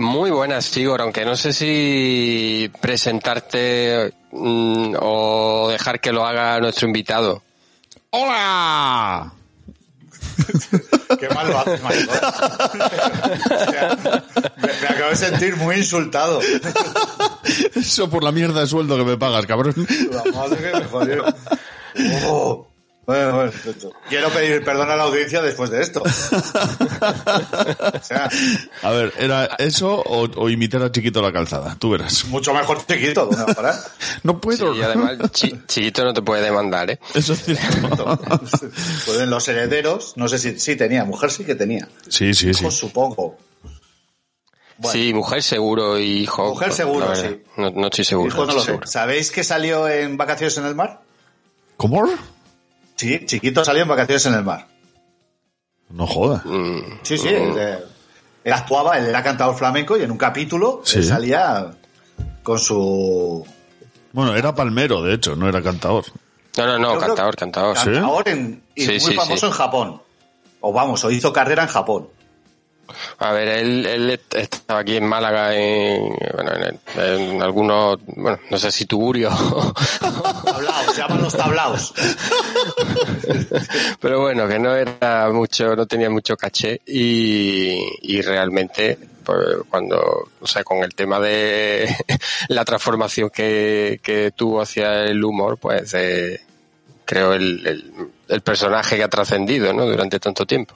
Muy buenas, Igor, aunque no sé si presentarte mm, o dejar que lo haga nuestro invitado. ¡Hola! Qué mal lo haces, Maricón. me, me, acabo de sentir muy insultado. Eso por la mierda de sueldo que me pagas, cabrón. La madre que me jodió. Oh. Bueno, bueno, quiero pedir perdón a la audiencia después de esto. o sea, a ver, ¿era eso o, o, imitar a Chiquito la calzada? Tú verás. Mucho mejor Chiquito. No puedo. Sí, y además, chi, Chiquito no te puede demandar, ¿eh? Eso es cierto. Pueden los herederos, no sé si sí tenía, mujer sí que tenía. Sí, sí, Hijos, sí. supongo. Bueno. Sí, mujer seguro y hijo. Mujer seguro, sí. No, no, estoy seguro. Hijo no, no lo seguro. sé. ¿Sabéis que salió en Vacaciones en el Mar? ¿Cómo? Sí, chiquito salió en vacaciones en el mar. No joda. Mm, Sí, sí. Él, él, actuaba, él era cantador flamenco y en un capítulo Sí. él salía con su. Bueno, era palmero, de hecho, no era cantador. No, no, no, Yo creo- cantador, cantador. ¿Sí? Cantador en, y Sí, muy sí, famoso sí. en Japón. O vamos, o hizo carrera en Japón. A ver, él, él estaba aquí en Málaga en, bueno, en, en algunos, bueno, no sé si tugurio, Tablaos, se llaman los tablaos. pero bueno, que no era mucho, no tenía mucho caché y, y realmente, pues, cuando, o sea, con el tema de la transformación que, que tuvo hacia el humor, pues, eh, creo el, el, el personaje que ha trascendido, ¿no? Durante tanto tiempo.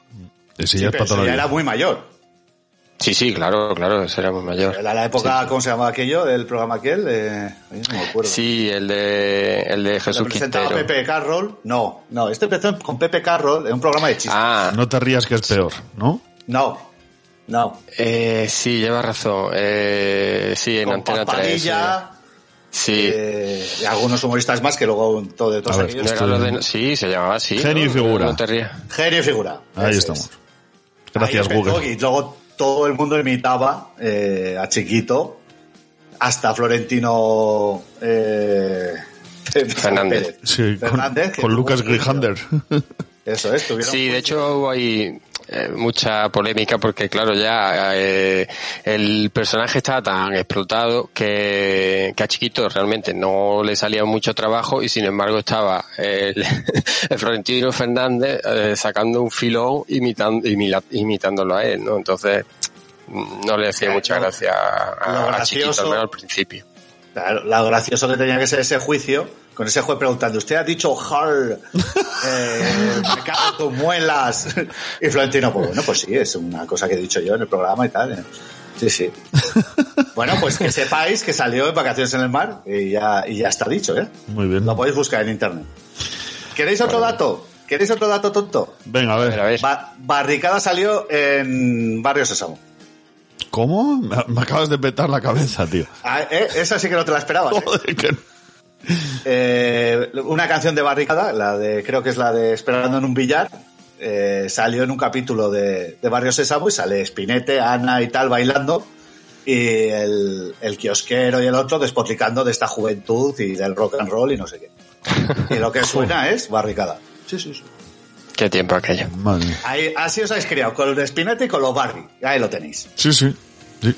Ese Sí, ya es pero para toda ese la ya era muy mayor. Sí, sí, claro, claro, ese era muy mayor. Era la época, ¿cómo se llamaba aquello? del programa aquel? Eh, ay, no me acuerdo. Sí, el de, el de ¿Lo Jesús presentaba Quintero. Pepe Carroll? No, no, este empezó con Pepe Carroll en un programa de chistes. Ah, No te rías que es peor, ¿no? No, no. eh, sí, lleva razón. Eh, sí, en Con Antena 3. Padilla, Sí. eh, y algunos humoristas más que luego todo de todos ver, aquellos. No de, sí, se llamaba así. Genio y ¿no? figura. No te rías. Genio y figura. Ahí Ese estamos. es. Gracias, Ahí Google. Y luego todo el mundo imitaba eh, a Chiquito, hasta Florentino eh, Fernández. Pérez. Sí, con, Fernández, con Lucas. Grijander. Eso es, tuvieron Sí, de hecho hubo ahí eh, mucha polémica porque claro ya eh, el personaje estaba tan explotado que, que a Chiquito realmente no le salía mucho trabajo y sin embargo estaba el, el Florentino Fernández eh, sacando un filón imitando, imitándolo a él, ¿no? Entonces no le hacía Sí, mucha gracia a, a Chiquito, al menos al principio. Claro, lo gracioso que tenía que ser ese juicio, con ese juez preguntando, ¿usted ha dicho hard? Eh, me cago en tus muelas. Y Florentino, pues bueno, pues sí, es una cosa que he dicho yo en el programa y tal. ¿eh? Sí, sí. Bueno, pues que sepáis que salió en Vacaciones en el Mar y ya, y ya está dicho, ¿eh? Muy bien. Lo podéis buscar en internet. ¿Queréis otro dato? ¿Queréis otro dato tonto? Venga, a ver, a ver. ver. Ba- Barricada salió en Barrio Sésamo. ¿Cómo? Me, me acabas de petar la cabeza, tío. Ah, ¿eh? Esa sí que no te la esperabas. ¿eh? Joder, que... Eh, una canción de Barricada, la de, creo que es la de Esperando en un billar, eh, salió en un capítulo de, de Barrio Sésamo y sale Spinete, Ana y tal bailando y el, el kiosquero y el otro despotricando de esta juventud y del rock and roll y no sé qué. Y lo que suena es Barricada. Sí, sí, sí. Qué tiempo aquello. Madre mía. Ahí, así os habéis criado, con el de Spinete y con los Barry. Ahí lo tenéis. Sí, sí, sí.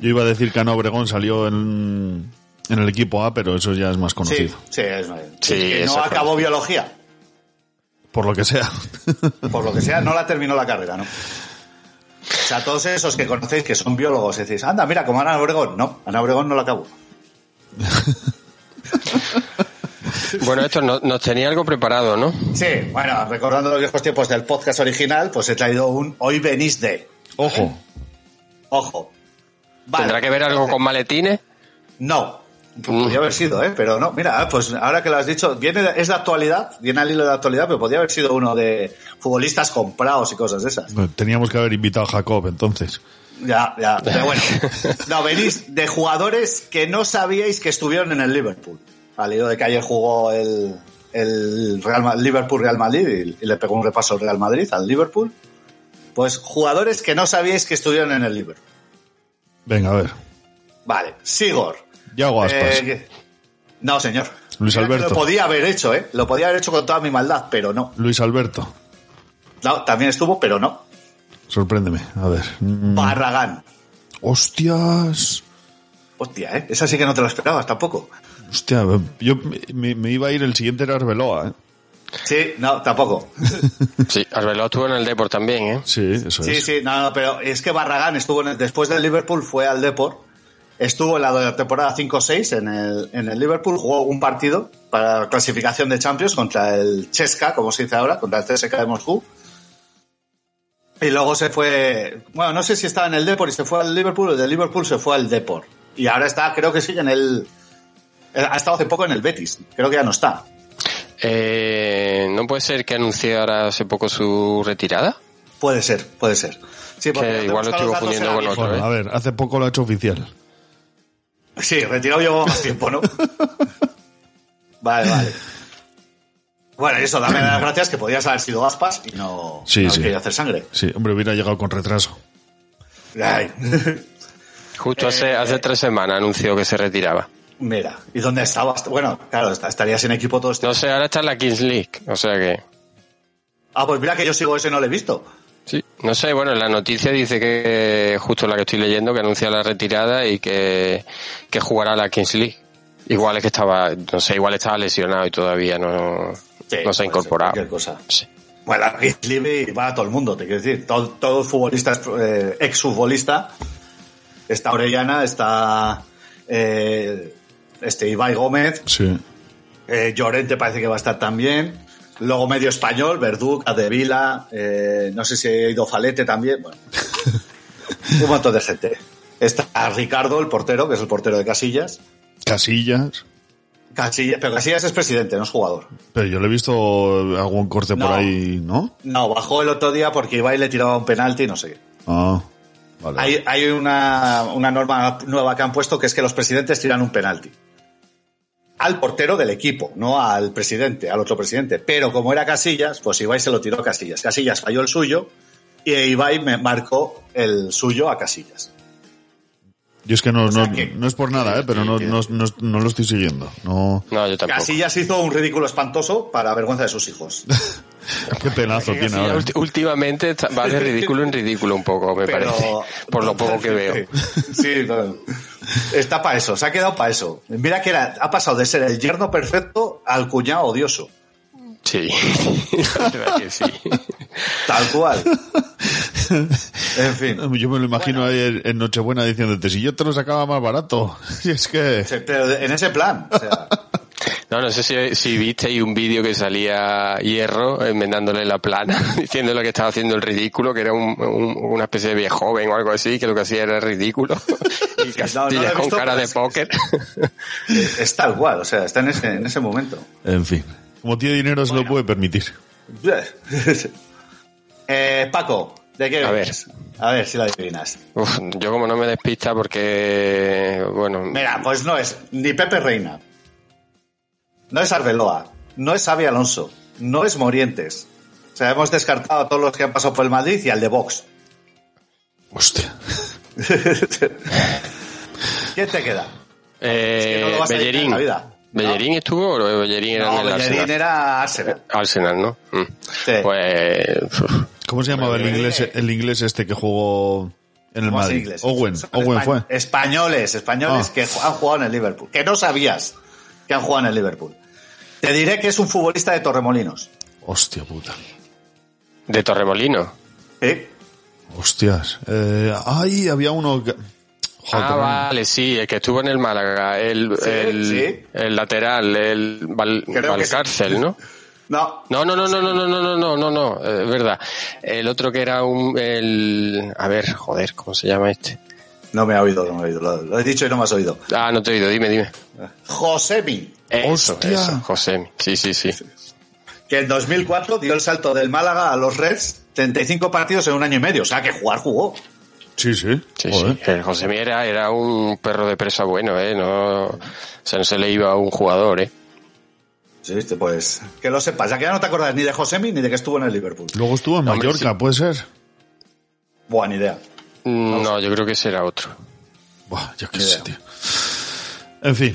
Yo iba a decir que Ana Obregón salió en, en el equipo A, pero eso ya es más Sí, conocido. sí, es, Sí, que no acabó biología. Por lo que sea. Por lo que sea, no la terminó la carrera, ¿no? O sea, todos esos que conocéis que son biólogos, decís, anda, mira, como Ana Obregón. No, Ana Obregón no lo acabó. Bueno, esto no- nos tenía algo preparado, ¿no? Sí, bueno, recordando los viejos tiempos del podcast original, pues he traído un Hoy venís de. Ojo. Ojo. Vale. ¿Tendrá que ver algo con maletines? No. Podría haber sido, ¿eh? Pero no, mira, pues ahora que lo has dicho, viene, es de actualidad, viene al hilo de actualidad, pero podría haber sido uno de futbolistas comprados y cosas de esas. Bueno, Teníamos que haber invitado a Jacob entonces. Ya, ya, pero bueno. No, venís de jugadores que no sabíais que estuvieron en el Liverpool. Al hilo de que ayer jugó el, el Real Ma- Liverpool-Real Madrid y, le pegó un repaso al Real Madrid, al Liverpool. Pues jugadores que no sabíais que estuvieron en el Liverpool. Venga, a ver. Vale, Sigor. Yago Aspas. Eh, no, señor. Luis Alberto. Lo podía haber hecho, ¿eh? Lo podía haber hecho con toda mi maldad, pero no. Luis Alberto. No, también estuvo, pero no. Sorpréndeme. A ver. Mm, Barragán. Hostias. Hostia, ¿eh? Esa sí que no te la esperabas tampoco. Hostia, yo me, me iba a ir, el siguiente era Arbeloa, ¿eh? Sí, no, tampoco. Sí, Arbeloa estuvo en el Deport también, ¿eh? Sí, eso Sí, es. sí, no, no, pero es que Barragán estuvo en el- después del Liverpool, fue al Deport, estuvo en la temporada 5-6 en el, en el Liverpool, jugó un partido para la clasificación de Champions contra el Chesca, como se dice ahora, contra el CSK de Moscú. Y luego se fue, bueno, no sé si estaba en el Deport y se fue al Liverpool, o del Liverpool se fue al Deport. Y ahora está, creo que sigue en el, ha estado hace poco en el Betis, creo que ya no está. Eh, ¿No puede ser que anunciara hace poco su retirada? Puede ser, puede ser. Sí, porque Que te igual lo estoy confundiendo con otro, Bueno, ¿eh? a ver, hace poco lo ha hecho oficial. Sí, retirado llevo más tiempo, ¿no? vale, vale. Bueno, y eso, dame las gracias que podías haber sido aspas y no, Sí, no sí. quería hacer sangre. Sí, hombre, hubiera llegado con retraso. Ay. Justo hace, hace tres semanas anunció que se retiraba. Mira, ¿y dónde estabas? Bueno, claro, est- estarías en equipo todo este. No sé, ahora está en la Kings League, o sea que... Ah, pues mira que yo sigo ese, no lo he visto. Sí, no sé, bueno, en la noticia dice que, justo la que estoy leyendo, que anuncia la retirada y que, que jugará la Kings League. Igual es que estaba, no sé, igual estaba lesionado y todavía no, Sí, no se ha incorporado. cualquier cosa. Sí. Bueno, la Kings League va a todo el mundo, te quiero decir. Todo, todo futbolista, eh, ex-futbolista. Está Orellana, está eh, este Ibai Gómez, Sí. Eh, Llorente parece que va a estar también. Luego medio español, Verdú, Vila, eh, no sé si ha ido Falete también. Bueno, un montón de gente. Está Ricardo, el portero, que es el portero de Casillas. Casillas. Casillas pero Casillas es presidente, no es jugador. Pero yo le he visto algún corte por ahí, ¿no? No, bajó el otro día porque Ibai le tiraba un penalti y no sé qué. Ah, vale. Hay, hay una, una norma nueva que han puesto que es que los presidentes tiran un penalti. Al portero del equipo, no al presidente, al otro presidente. Pero como era Casillas, pues Ibai se lo tiró a Casillas. Casillas falló el suyo y Ibai me marcó el suyo a Casillas. Yo es que no, sea no, que- no es por nada, ¿eh? pero no, no, no, no lo estoy siguiendo. No, No, yo tampoco. Casillas hizo un ridículo espantoso para vergüenza de sus hijos. qué penazo tiene Sí, ahora. últimamente va de ridículo en ridículo un poco, me Pero- parece. Por lo poco que veo. Sí, no. está para eso, se ha quedado para eso. Mira que era, ha pasado de ser el yerno perfecto al cuñado odioso. Sí. La verdad que sí. Tal cual. En fin. Yo me lo imagino ahí en- en Nochebuena diciéndote, si yo te lo sacaba más barato. Y es que... Pero en ese plan. O sea, No, no sé si, si visteis un vídeo que salía Hierro enmendándole la plana, diciéndole que estaba haciendo el ridículo, que era un- un- una especie de viejo joven o algo así, que lo que hacía era ridículo. y no, no lo he con visto, cara de sí, póker. es tal cual, o sea, está en ese, en ese momento. En fin. Como tiene dinero se lo puede permitir. Eh, Paco, ¿de qué A vienes? A ver si lo adivinas. Uf, yo como no me despista porque, bueno, Mira, pues no es ni Pepe Reina, no es Arbeloa, no es Xavi Alonso, no es Morientes. O sea, hemos descartado a todos los que han pasado por el Madrid y al de Vox. Hostia. ¿Quién te queda? eh, no lo vas a adivinar Bellerín. en la vida. ¿Bellerín estuvo o Bellerín era No, en el Bellerín Arsenal? era Arsenal. Arsenal, ¿no? Mm. Sí. Pues, ¿Cómo se llamaba el inglés, el inglés este que jugó en el ¿Cómo así Madrid? Owen. Son Owen fue. Españoles, españoles Ah. que han jugado en el Liverpool. Que no sabías que han jugado en el Liverpool. Te diré que es un futbolista de Torremolinos. Hostia puta. de Torremolino. ¿Sí? Hostias. Eh, ay, había uno... Que... Ah, vale, sí, el que estuvo en el Málaga, el, el, el lateral, el Valcárcel, ¿no? No. No, no, no, no, no, no, no, no, no, no, es verdad. El otro que era un, el, a ver, joder, ¿cómo se llama este? No me ha oído, no me ha oído. Lo, he dicho y no me has oído. Ah, no te he oído, dime, dime. Josemi. Eso, eso, Josemi. Sí, sí, sí. Que en 2004 dio el salto del Málaga a los Reds, 35 partidos en un año y medio. O sea, que jugar jugó. Sí, sí. sí, sí. El José Miera era un perro de presa bueno, ¿eh? No, o sea, no se le iba a un jugador, ¿eh? Sí, pues que lo sepas, ya que ya no te acuerdas ni de Josemi ni de que estuvo en el Liverpool. Luego estuvo en Mallorca, ¿puede ser? Buena idea. Mm, no, yo creo que será otro. Buah, yo qué sé, tío. En fin.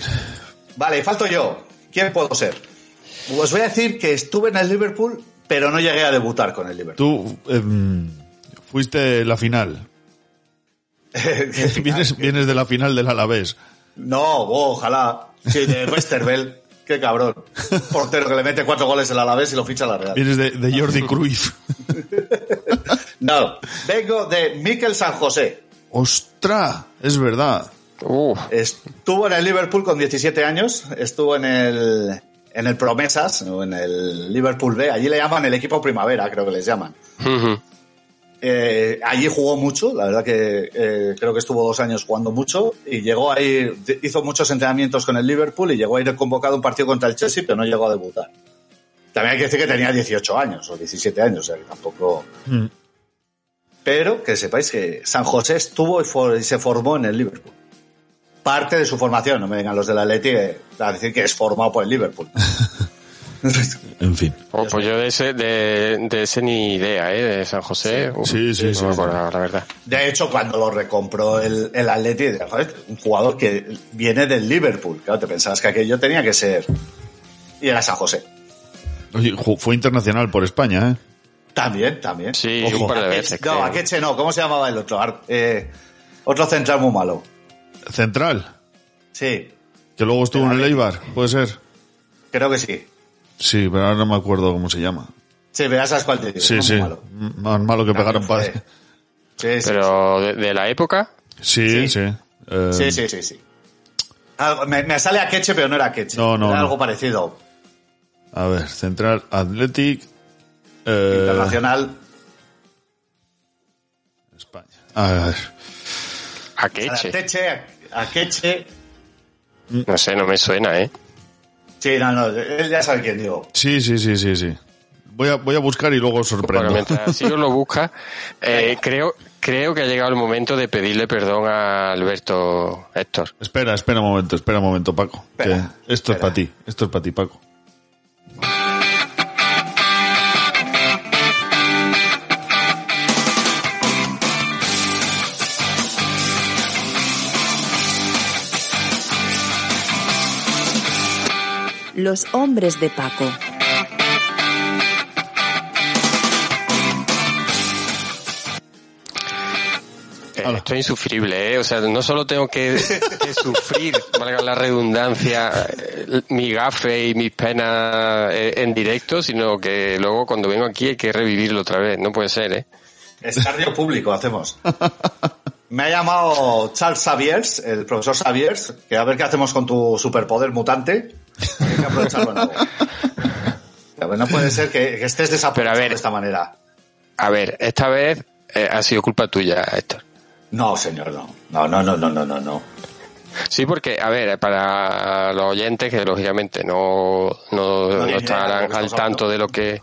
Vale, falto yo. ¿Quién puedo ser? Os voy a decir que estuve en el Liverpool, pero no llegué a debutar con el Liverpool. Tú eh, fuiste la final. ¿Vienes, vienes de la final del Alavés. No, oh, ojalá. Sí, de Westerveld. Qué cabrón. Portero que le mete cuatro goles el Alavés y lo ficha a la Real. Vienes de, de Jordi Cruyff. no, vengo de Miquel San José. ¡Ostra! Es verdad. Estuvo en el Liverpool con 17 años. Estuvo en el, en el Promesas, o en el Liverpool B. Allí le llaman el equipo primavera, creo que les llaman. Eh, allí jugó mucho, la verdad que eh, creo que estuvo dos años jugando mucho y llegó a ir, hizo muchos entrenamientos con el Liverpool y llegó a ir convocado a un partido contra el Chelsea, pero no llegó a debutar. También hay que decir que tenía 18 años o 17 años, o sea que tampoco. Mm. Pero que sepáis que San José estuvo y, se formó en el Liverpool. Parte de su formación, no me vengan los de la Atleti a decir que es formado por el Liverpool. en fin. Oh, pues yo de ese, de, ese ni idea, ¿eh? De San José. Sí, sí, sí. la verdad. De hecho, cuando lo recompró el, el Atleti, un jugador que viene del Liverpool. Claro, te pensabas que aquello tenía que ser. Y era San José. Oye, fue internacional por España, ¿eh? También, también. Sí, un par de veces. No, Akeche no. ¿Cómo se llamaba el otro? Eh, otro central muy malo. ¿Central? Sí. Que luego estuvo en el Eibar, ¿puede ser? Creo que sí. Sí, pero ahora no me acuerdo cómo se llama. Sí, veas sabes cuál te digo. Sí, sí. Malo. Más malo que pegar un padre. Sí, sí, pero de, la época. Sí, sí. Eh, sí, sí, sí, sí. me, me, sale a Queche, pero no era Queche. No, no. Era algo parecido. A ver, Central Athletic. Eh, Internacional. España. A ver. A Queche. A Queche. No sé, no me suena, ¿eh? Sí, no, no, él ya sabe quién digo. Sí, sí, sí, sí, sí. Voy a, voy a buscar y luego os sorprendo. mientras si lo busca, eh, creo, creo que ha llegado el momento de pedirle perdón a Alberto Héctor. Espera, espera un momento, espera un momento, Paco. esto es para ti, esto es para ti, Paco. Los hombres de Paco. Eh, esto es insufrible, ¿eh? O sea, no solo tengo que, sufrir, valga la redundancia, eh, mi gafe y mis penas eh, en directo, sino que luego cuando vengo aquí hay que revivirlo otra vez. No puede ser, ¿eh? Escarnio público hacemos. Me ha llamado Charles Xaviers, el profesor Xaviers, que a ver qué hacemos con tu superpoder mutante. Hay que aprovecharlo No puede ser que, estés desapareciendo de esta manera. A ver, esta vez eh, ha sido culpa tuya, Héctor. No, señor, no. No, no, no, no, no, no, no. Sí, porque, a ver, para los oyentes que lógicamente no, no, no, estarán al tanto de lo que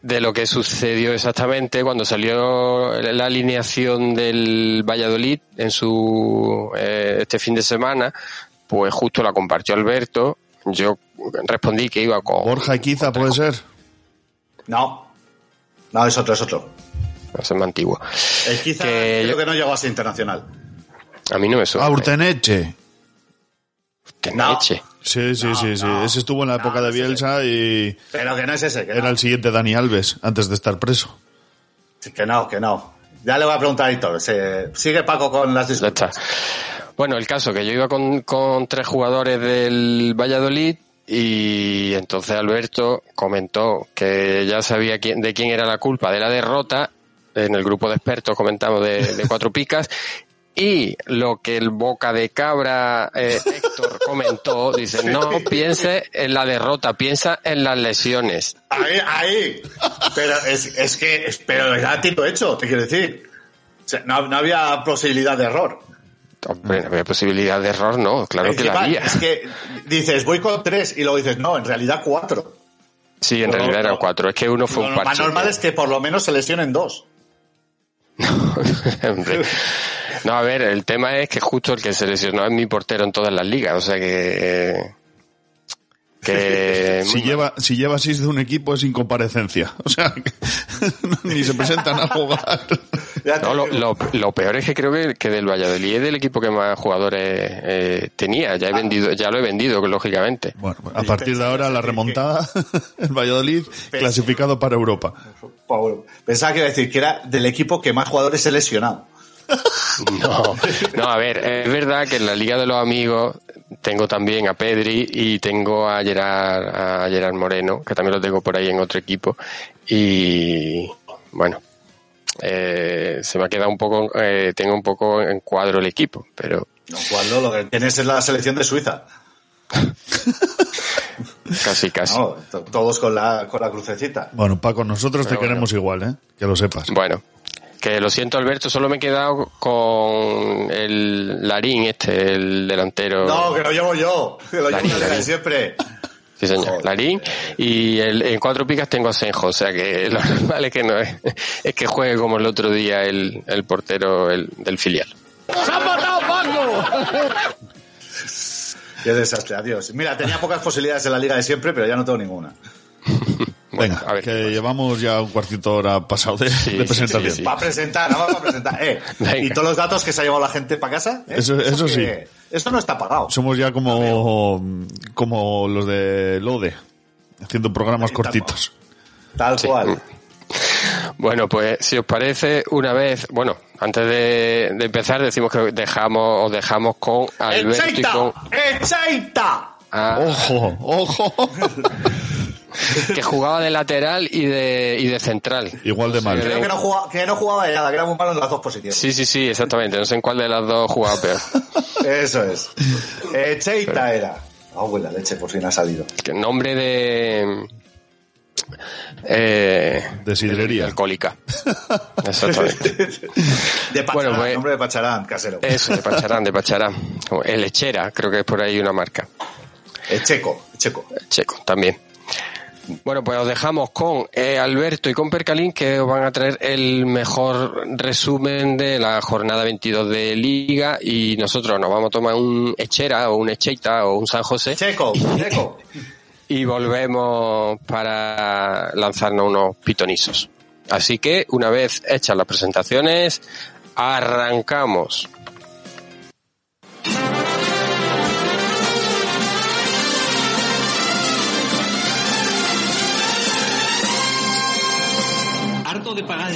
de lo que sucedió exactamente cuando salió la alineación del Valladolid en su eh, este fin de semana, pues justo la compartió Alberto. Yo respondí que iba con. Borja Iquiza, ¿puede ser? No. No, es otro, es otro. Es más antiguo. El Kiza creo que no llegó a ser internacional. A mí no me suena. Ah, Urteneche. Urteneche. Sí, sí, sí, sí. Ese estuvo en la época de Bielsa y. Pero que no es ese. Que era el siguiente Dani Alves, antes de estar preso. Que no, que no. Ya le voy a preguntar a Héctor. Sigue Paco con las disculpas. Bueno, el caso que yo iba con, con tres jugadores del Valladolid y entonces Alberto comentó que ya sabía quién, de quién era la culpa de la derrota en el grupo de expertos comentamos de, de cuatro picas y lo que el boca de cabra eh, Héctor comentó, dice, no piense en la derrota, piensa en las lesiones. Ahí, ahí. Pero es, es que, pero era tiro hecho, te quiero decir. O sea, no, no había posibilidad de error. Hombre, no había posibilidad de error, no, claro que la había. Es que dices, voy con tres y luego dices, no, en realidad cuatro. Sí, en Lo- realidad eran lo- cuatro, es que uno fue Lo un más parche. normal es que por lo menos se lesionen dos. Hombre. No, a ver, el tema es que justo el que se lesionó es mi portero en todas las ligas, o sea que... que Si lleva, si lleva seis de un equipo es incomparecencia. O sea, que ni se presentan a jugar. No, lo, lo, lo peor es que creo que, que del Valladolid es del equipo que más jugadores eh, tenía. Ya he vendido, ya lo he vendido, lógicamente. Bueno, a partir de ahora la remontada, el Valladolid clasificado para Europa. Pensaba que iba a decir que era del equipo que más jugadores he lesionado. No, no, a ver, es verdad que en la Liga de los Amigos tengo también a Pedri y tengo a Gerard, a Gerard Moreno, que también lo tengo por ahí en otro equipo. Y bueno, eh, se me ha quedado un poco, eh, tengo un poco en cuadro el equipo, pero Lo cual no, lo que tienes es la selección de Suiza. casi, casi. No, todos con la, con la crucecita. Bueno, Paco, nosotros Pero te queremos igual, ¿eh? Que lo sepas. Bueno, que lo siento Alberto, solo me he quedado con el Larín este, el delantero. No, que lo llevo yo. Que lo llevo Larín, la liga de Larín. siempre. Sí, señor, Larín. Y el, en cuatro picas tengo a Senjo, o sea que lo normal es que no es, es que juegue como el otro día el, el portero el, del filial. Qué desastre, adiós. Mira, tenía pocas posibilidades en la liga de siempre, pero ya no tengo ninguna. Bueno, Venga, a ver. que llevamos ya un cuartito de hora pasado de, Sí, de sí, presentación. sí, sí. Para presentar, vamos a presentar. Eh, y todos los datos que se ha llevado la gente para casa. ¿eh? Eso- eso que- sí. Esto no está pagado. Somos ya como, como los de Lode, haciendo programas cortitos. Tal cual. Bueno, pues si os parece, una vez, bueno, antes de, de empezar decimos que dejamos, os dejamos con Alberto y. ¡Echeita! Ah, ¡Ojo! ¡Ojo! que jugaba de lateral y de, y de central. Igual de mal. Creo que no, jugaba, que no jugaba de nada, que era muy malo en las dos posiciones. Sí, sí, sí, exactamente. No sé en cuál de las dos jugaba peor. Eso es. Echeita era. Ah, buena leche, por fin ha salido. Que nombre de... Eh, De sidrería. alcohólica. Exactamente. De Pacharán, Bueno, pues- nombre de Pacharán, casero. Eso, de Pacharán, de Pacharán. El Lechera, creo que es por ahí una marca. Checo, Checo. Checo, también. Bueno, pues os dejamos con eh, Alberto y con Percalín que os van a traer el mejor resumen de la jornada 22 de Liga y nosotros nos vamos a tomar un Echera o un Echeita o un San José Checo, Checo. y volvemos para lanzarnos unos pitonisos. Así que una vez hechas las presentaciones, arrancamos.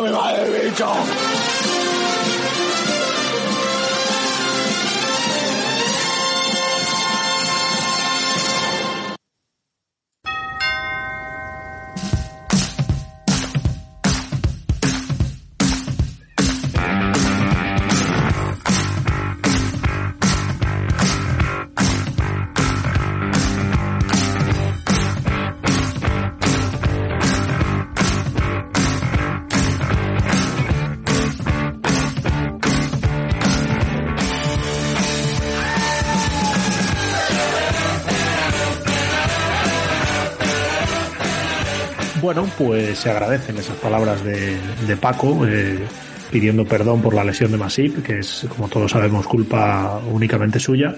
me va el bicho! Bueno, pues se agradecen esas palabras de, de Paco, eh, pidiendo perdón por la lesión de Masip, que es, como todos sabemos, culpa únicamente suya.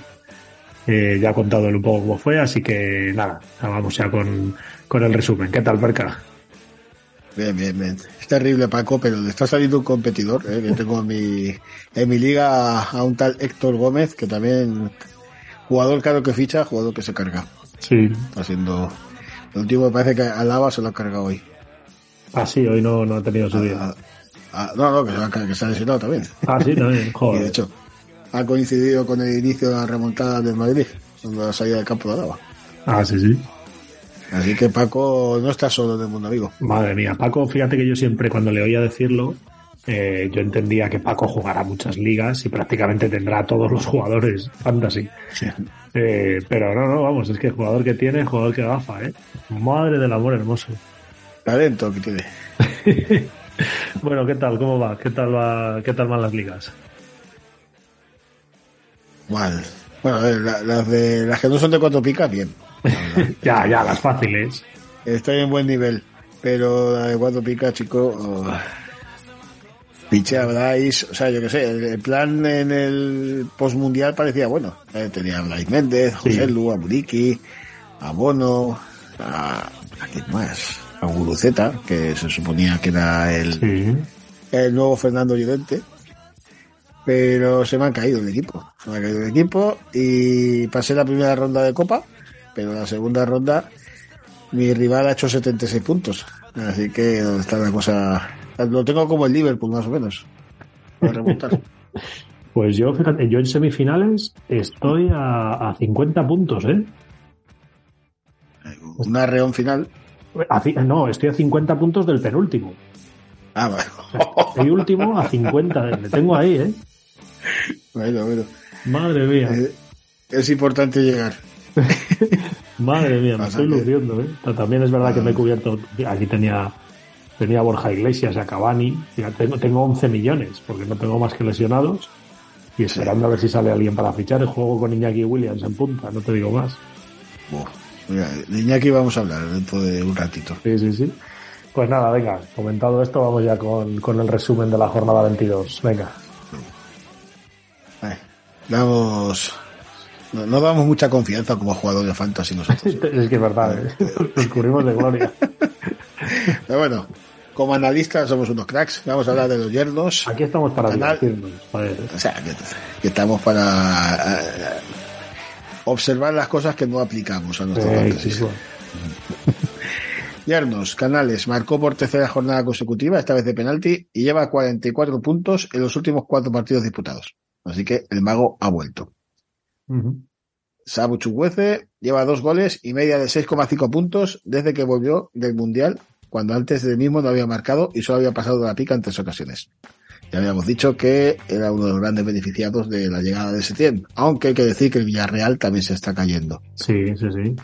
eh, ya ha contado él un poco cómo fue, así que nada, vamos ya con, con el resumen. ¿Qué tal, Perca? Bien, bien, bien. Es terrible, Paco, pero le está saliendo un competidor. ¿eh? Que tengo en mi, en mi liga a un tal Héctor Gómez, que también jugador caro que ficha, jugador que se carga. Sí. Está haciendo. El último me parece que Alaba se lo ha cargado hoy. Ah, sí, hoy no, no ha tenido su día. Ah, ah, no, no, que se, ha, que se ha lesionado también. Ah, sí, también, joder. Y de hecho, ha coincidido con el inicio de la remontada del Madrid, cuando la salida del campo de Alaba. Ah, sí, sí. Así que Paco no está solo en el mundo amigo. Madre mía, Paco, fíjate que yo siempre cuando le oía decirlo, eh, yo entendía que Paco jugará muchas ligas y prácticamente tendrá a todos los jugadores fantasy. Sí. Eh, pero no, no, vamos, es que el jugador que tiene, jugador que gafa, ¿eh? Madre del amor hermoso. Talento que tiene. bueno, ¿qué tal? ¿Cómo va? ¿Qué tal va? ¿Qué tal van las ligas? Mal. Bueno, la- las de las que no son de cuatro picas, bien. ya, ya, las fáciles. Estoy en buen nivel, pero la de cuatro picas, chico. Oh. Piché a Bryce, o sea, yo qué sé, el, plan en el postmundial parecía bueno. Eh, tenía a Bryce Méndez, José Lu, a Muriqui, a Bono, a, a quién más, a Guruceta, que se suponía que era el, el nuevo Fernando Llorente. Pero se me han caído el equipo. Se me ha caído el equipo y pasé la primera ronda de Copa, pero la segunda ronda mi rival ha hecho 76 puntos. Así que está la cosa. Lo tengo como el Liverpool, más o menos. Para remontar. Pues yo, fíjate, yo en semifinales estoy a, a 50 puntos, ¿eh? Un arreón final. A no, estoy a 50 puntos del penúltimo. Ah, bueno. El último a 50, le tengo ahí, ¿eh? Bueno, bueno. Madre mía. Eh, es importante llegar. Madre mía, me estoy luciendo, ¿eh? También es verdad que me he cubierto. Aquí tenía, tenía a Borja Iglesias, a Cavani. Ya tengo, tengo 11 millones, porque no tengo más que lesionados. Y esperando a ver si sale alguien para fichar. El juego con Iñaki Williams en punta, no te digo más. Mira, de Iñaki vamos a hablar dentro de un ratito. Sí, sí, sí. Pues nada, venga, comentado esto, vamos ya con, con el resumen de la jornada 22. Venga. Eh, Damos. No, no damos mucha confianza como jugador de fantasy nosotros. es que es verdad, ¿eh? Nos cubrimos de gloria. Pero bueno, como analistas somos unos cracks. Vamos a hablar de los yernos. Aquí estamos para divertirnos. O sea, que, que estamos para eh, observar las cosas que no aplicamos a nuestro Eh, sí. Yernos, Canales, marcó por tercera jornada consecutiva, esta vez de penalti, y lleva 44 puntos en los últimos cuatro partidos disputados. Así que el mago ha vuelto. Ujú. Sabu Chukwueze lleva dos goles y media de 6,5 puntos desde que volvió del Mundial, cuando antes del mismo no había marcado y solo había pasado de la pica en tres ocasiones. Ya habíamos dicho que era uno de los grandes beneficiados de la llegada de Setién, aunque hay que decir que el Villarreal también se está cayendo. Sí, sí, sí.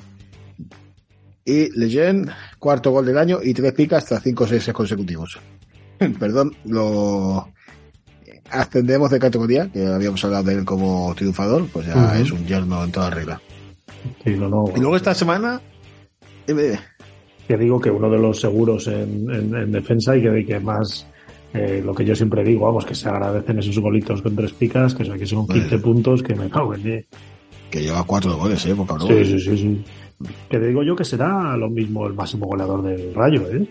Y Leyen, cuarto gol del año y tres picas tras cinco o seis consecutivos. Perdón, lo ascendemos de categoría, que habíamos hablado de él como triunfador, pues ya es un yerno en toda regla. Sí, no, no, Y luego esta semana, eh, que digo que uno de los seguros en, en- en defensa y que, más eh, lo que yo siempre digo, vamos, que se agradecen esos golitos con tres picas, que, son- que son 15 puntos, que me cago en que lleva cuatro goles, eh, poca. Sí, sí, sí, sí. Que te digo yo que será lo mismo el máximo goleador del Rayo, ¿eh?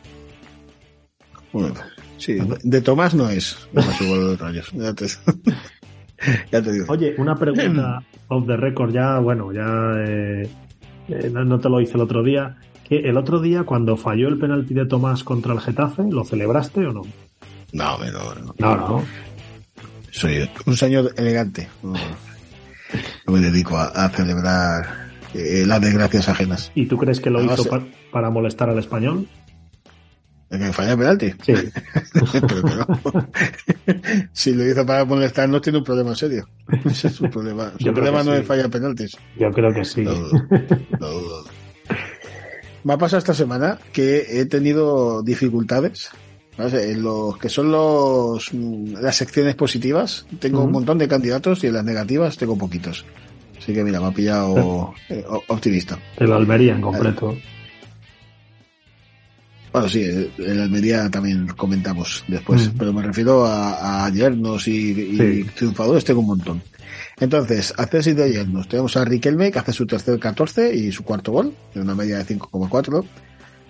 Bueno, sí, de Tomás no es, no es igual de los rayos. Ya te, ya te digo. Oye, una pregunta off the record ya, bueno, ya eh, eh, no, no te lo hice el otro día. El otro día, cuando falló el penalti de Tomás contra el Getafe, ¿lo celebraste o no? No, no, no. No, no. Soy un señor elegante. No, no me dedico a, a celebrar eh, las desgracias ajenas. ¿Y tú crees que lo Además, hizo pa- para molestar al español? ¿El que falla el penalti? Sí. Si lo hizo para molestarnos, tiene un problema serio. Ese es un problema. Su Yo problema no es fallar penaltis. Yo creo que sí. Dudo, no dudo. Me ha pasado esta semana que he tenido dificultades en los que son los mm, las secciones positivas. Tengo un montón de candidatos y en las negativas tengo poquitos. Así que mira, me ha pillado eh, optimista. El Almería en completo. Bueno, sí, en Almería también comentamos después, pero me refiero a, a yernos y, y Sí. triunfadores, tengo un montón. Entonces, acceso de yernos. Tenemos a Riquelme, que hace su tercer 14 y su cuarto gol, de una media de 5,4.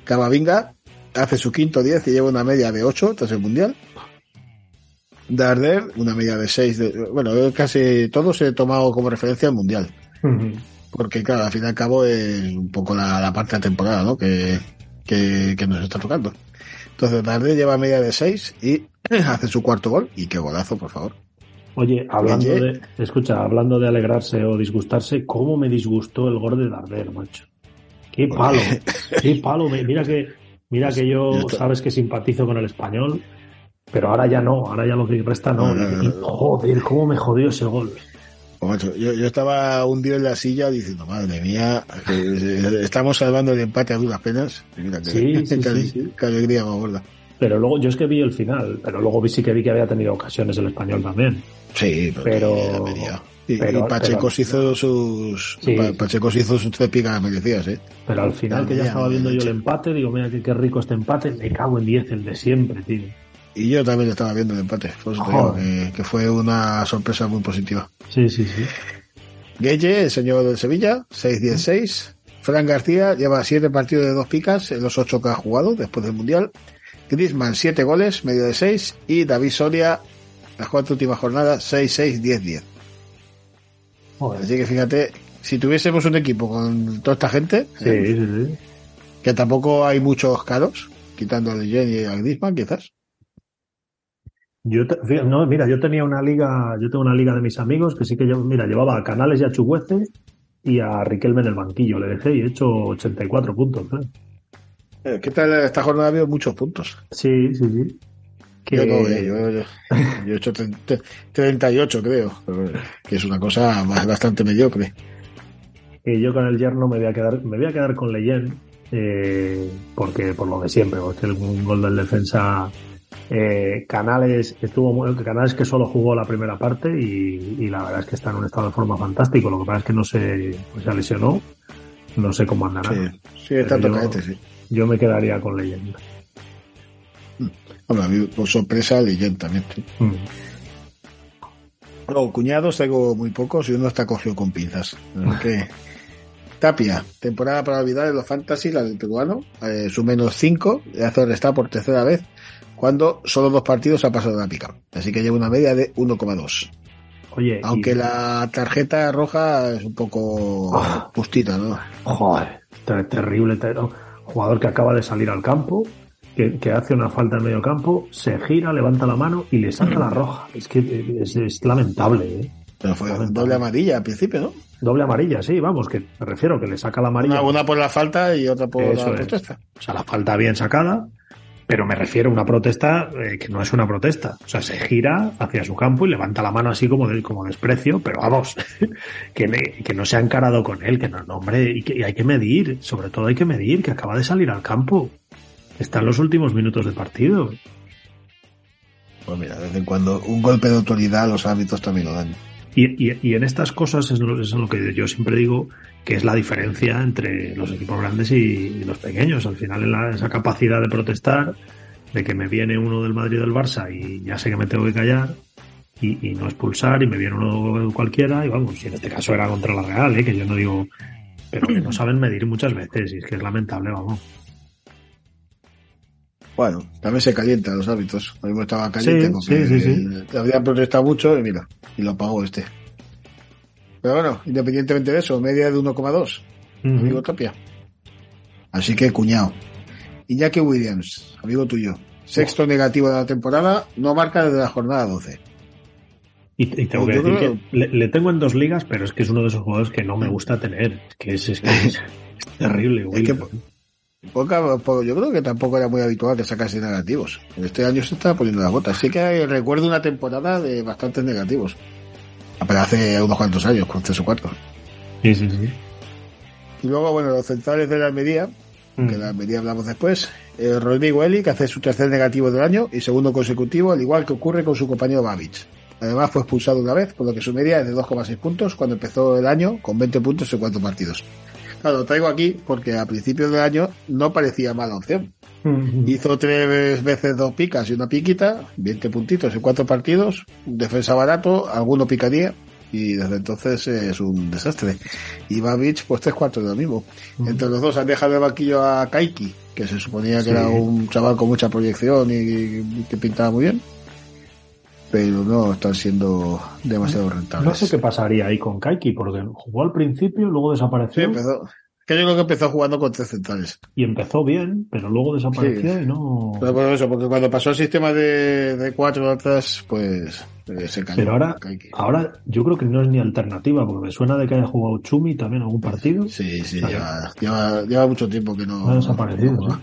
Camavinga hace su quinto 10 y lleva una media de 8 tras el Mundial. Darder, una media de 6. De, bueno, casi todos he tomado como referencia el Mundial. Porque, claro, al fin y al cabo es un poco la, la parte de la temporada, ¿no? Que, que, que nos está tocando. Entonces, Darder lleva media de 6 y hace su cuarto gol. Y qué golazo, por favor. Oye, hablando de, escucha, hablando de alegrarse o disgustarse, ¿cómo me disgustó el gol de Darder, macho? Qué palo, qué palo. Mira que, mira que yo, sabes que simpatizo con el español, pero ahora ya no, ahora ya lo que resta no. Y, joder, cómo me jodió ese gol. Macho, yo, yo, estaba hundido en la silla diciendo, madre mía, estamos salvando el empate a duras penas. Mira que, sí, sí, qué, sí, qué alegría más gorda. Pero luego, yo es que vi el final, pero luego vi sí que vi que había tenido ocasiones el español también. Sí, pero. Y, pero, y Pacheco pero, hizo sus. Sí. Pacheco hizo sus tres picas merecidas, ¿eh? Pero al final, que ya estaba viendo yo el empate, digo, mira qué, qué rico este empate, me cago en 10, el de siempre, tío. Y yo también estaba viendo el empate, por eso te digo que, que, fue una sorpresa muy positiva. Sí, sí, sí. Gueye, el señor del Sevilla, 6-10-6. Fran García lleva siete partidos de dos picas en los ocho que ha jugado después del Mundial. Griezmann, siete goles, medio de seis. Y David Soria, las cuatro últimas jornadas, 6-6-10-10. Así que fíjate, si tuviésemos un equipo con toda esta gente, sí, eh, sí, sí. que tampoco hay muchos caros, quitando al Jenny y al Griezmann, quizás. Yo te, fíjate, no, mira, yo tenía una liga, yo tengo una liga de mis amigos que sí que yo, mira, llevaba a Canales y a Chuguece y a Riquelme en el banquillo, le dejé y he hecho 84 puntos. ¿eh? Eh, ¿Qué tal? Esta jornada ha habido muchos puntos. Sí, sí, sí. Que... Yo, no, eh, yo, yo, yo, he hecho 30, 38, creo, que es una cosa bastante mediocre. Y yo con el yerno me voy a quedar, me voy a quedar con Leyen, eh, porque por lo de siempre, porque un gol del defensa eh, Canales estuvo muy, Canales que solo jugó la primera parte y, y, la verdad es que está en un estado de forma fantástico. Lo que pasa es que no se, pues se lesionó, no sé cómo andará. Sí, sí está tocante, sí. Yo me quedaría con leyenda. Bueno, a mí, por sorpresa, leyenda también. Sí. Mm. Luego, cuñados tengo muy pocos y uno está cogido con pinzas. que Tapia, temporada para olvidar en los fantasy, la del peruano, eh, su menos 5, le hace restar por tercera vez cuando solo dos partidos ha pasado la pica. Así que lleva una media de 1,2. Oye, aunque y... la tarjeta roja es un poco oh. justita, ¿no? Joder, terrible, terrible. Jugador que acaba de salir al campo, que, que, hace una falta en medio campo, se gira, levanta la mano y le saca la roja. Es que es, es lamentable, ¿eh? Pero fue lamentable. doble amarilla al principio, ¿no? Doble amarilla, sí, vamos, que me refiero que le saca la amarilla. Una, una por la falta y otra por Eso la protesta. Es. O sea, la falta bien sacada, pero me refiero a una protesta eh, que no es una protesta. O sea, se gira hacia su campo y levanta la mano así como de, como desprecio, pero vamos, que, que no se ha encarado con él, que no, no hombre, y que hay que medir, sobre todo hay que medir, que acaba de salir al campo. Está en los últimos minutos del partido. Pues mira, de vez en cuando un golpe de autoridad los árbitros también lo dan. Y, y, en estas cosas es lo, es lo, que yo siempre digo que es la diferencia entre los equipos grandes y, los pequeños. Al final, en la, esa capacidad de protestar, de que me viene uno del Madrid o del Barça y ya sé que me tengo que callar y, no expulsar, y me viene uno cualquiera, y vamos, y en este caso era contra la Real, ¿eh? que yo no digo, pero que no saben medir muchas veces, y es que es lamentable, vamos. Bueno, también se calientan los hábitos. Hoy me estaba caliente sí, porque sí, había protestado mucho y mira, y lo pagó este. Pero bueno, independientemente de eso, media de 1,2, uh -huh. amigo Tapia. Así que cuñado. Iñaki Williams, amigo tuyo. Sexto oh. negativo de la temporada, no marca desde la jornada 12. Y, y tengo que decir creo... que le, le, tengo en dos ligas, pero es que es uno de esos jugadores que no me gusta tener. Es que es, es, que es, es terrible, güey. Es que, Poca, yo creo que tampoco era muy habitual que sacase negativos. Este año se está poniendo las botas. Sí que recuerdo una temporada de bastantes negativos. Pero hace unos cuantos años, con tres o cuatro. Sí, sí, sí. Y luego, bueno, los centrales de la Almería, mm. que de la Almería hablamos después. Eh, Rodrigo Eli, que hace su tercer negativo del año y segundo consecutivo, al igual que ocurre con su compañero Babic. Además fue expulsado una vez, por lo que su media es de 2,6 puntos cuando empezó el año con 20 puntos en cuatro partidos. Claro, lo traigo aquí porque a principios del año no parecía mala opción. Hizo tres veces dos picas y una piquita, 20 puntitos en cuatro partidos, defensa barato, alguno picadía. y desde entonces es un desastre. Y Babich, pues tres cuartos de lo mismo. Entre los dos han dejado de banquillo a Kaiki, que se suponía que Sí. era un chaval con mucha proyección y que pintaba muy bien. Pero no están siendo demasiado rentables. No sé qué pasaría ahí con Kaiki, porque jugó al principio, luego Sí, desapareció empezó. Que yo creo que empezó jugando con tres centrales. y empezó bien, pero luego desapareció Sí. y no. Pero por eso, porque cuando pasó el sistema de, de cuatro atrás, pues eh, se cayó. Pero ahora, Kaiki. ahora yo creo que no es ni alternativa, porque me suena de que haya jugado Chumi también algún partido. Sí, sí, lleva, lleva, lleva mucho tiempo que no. Ha desaparecido, no juega.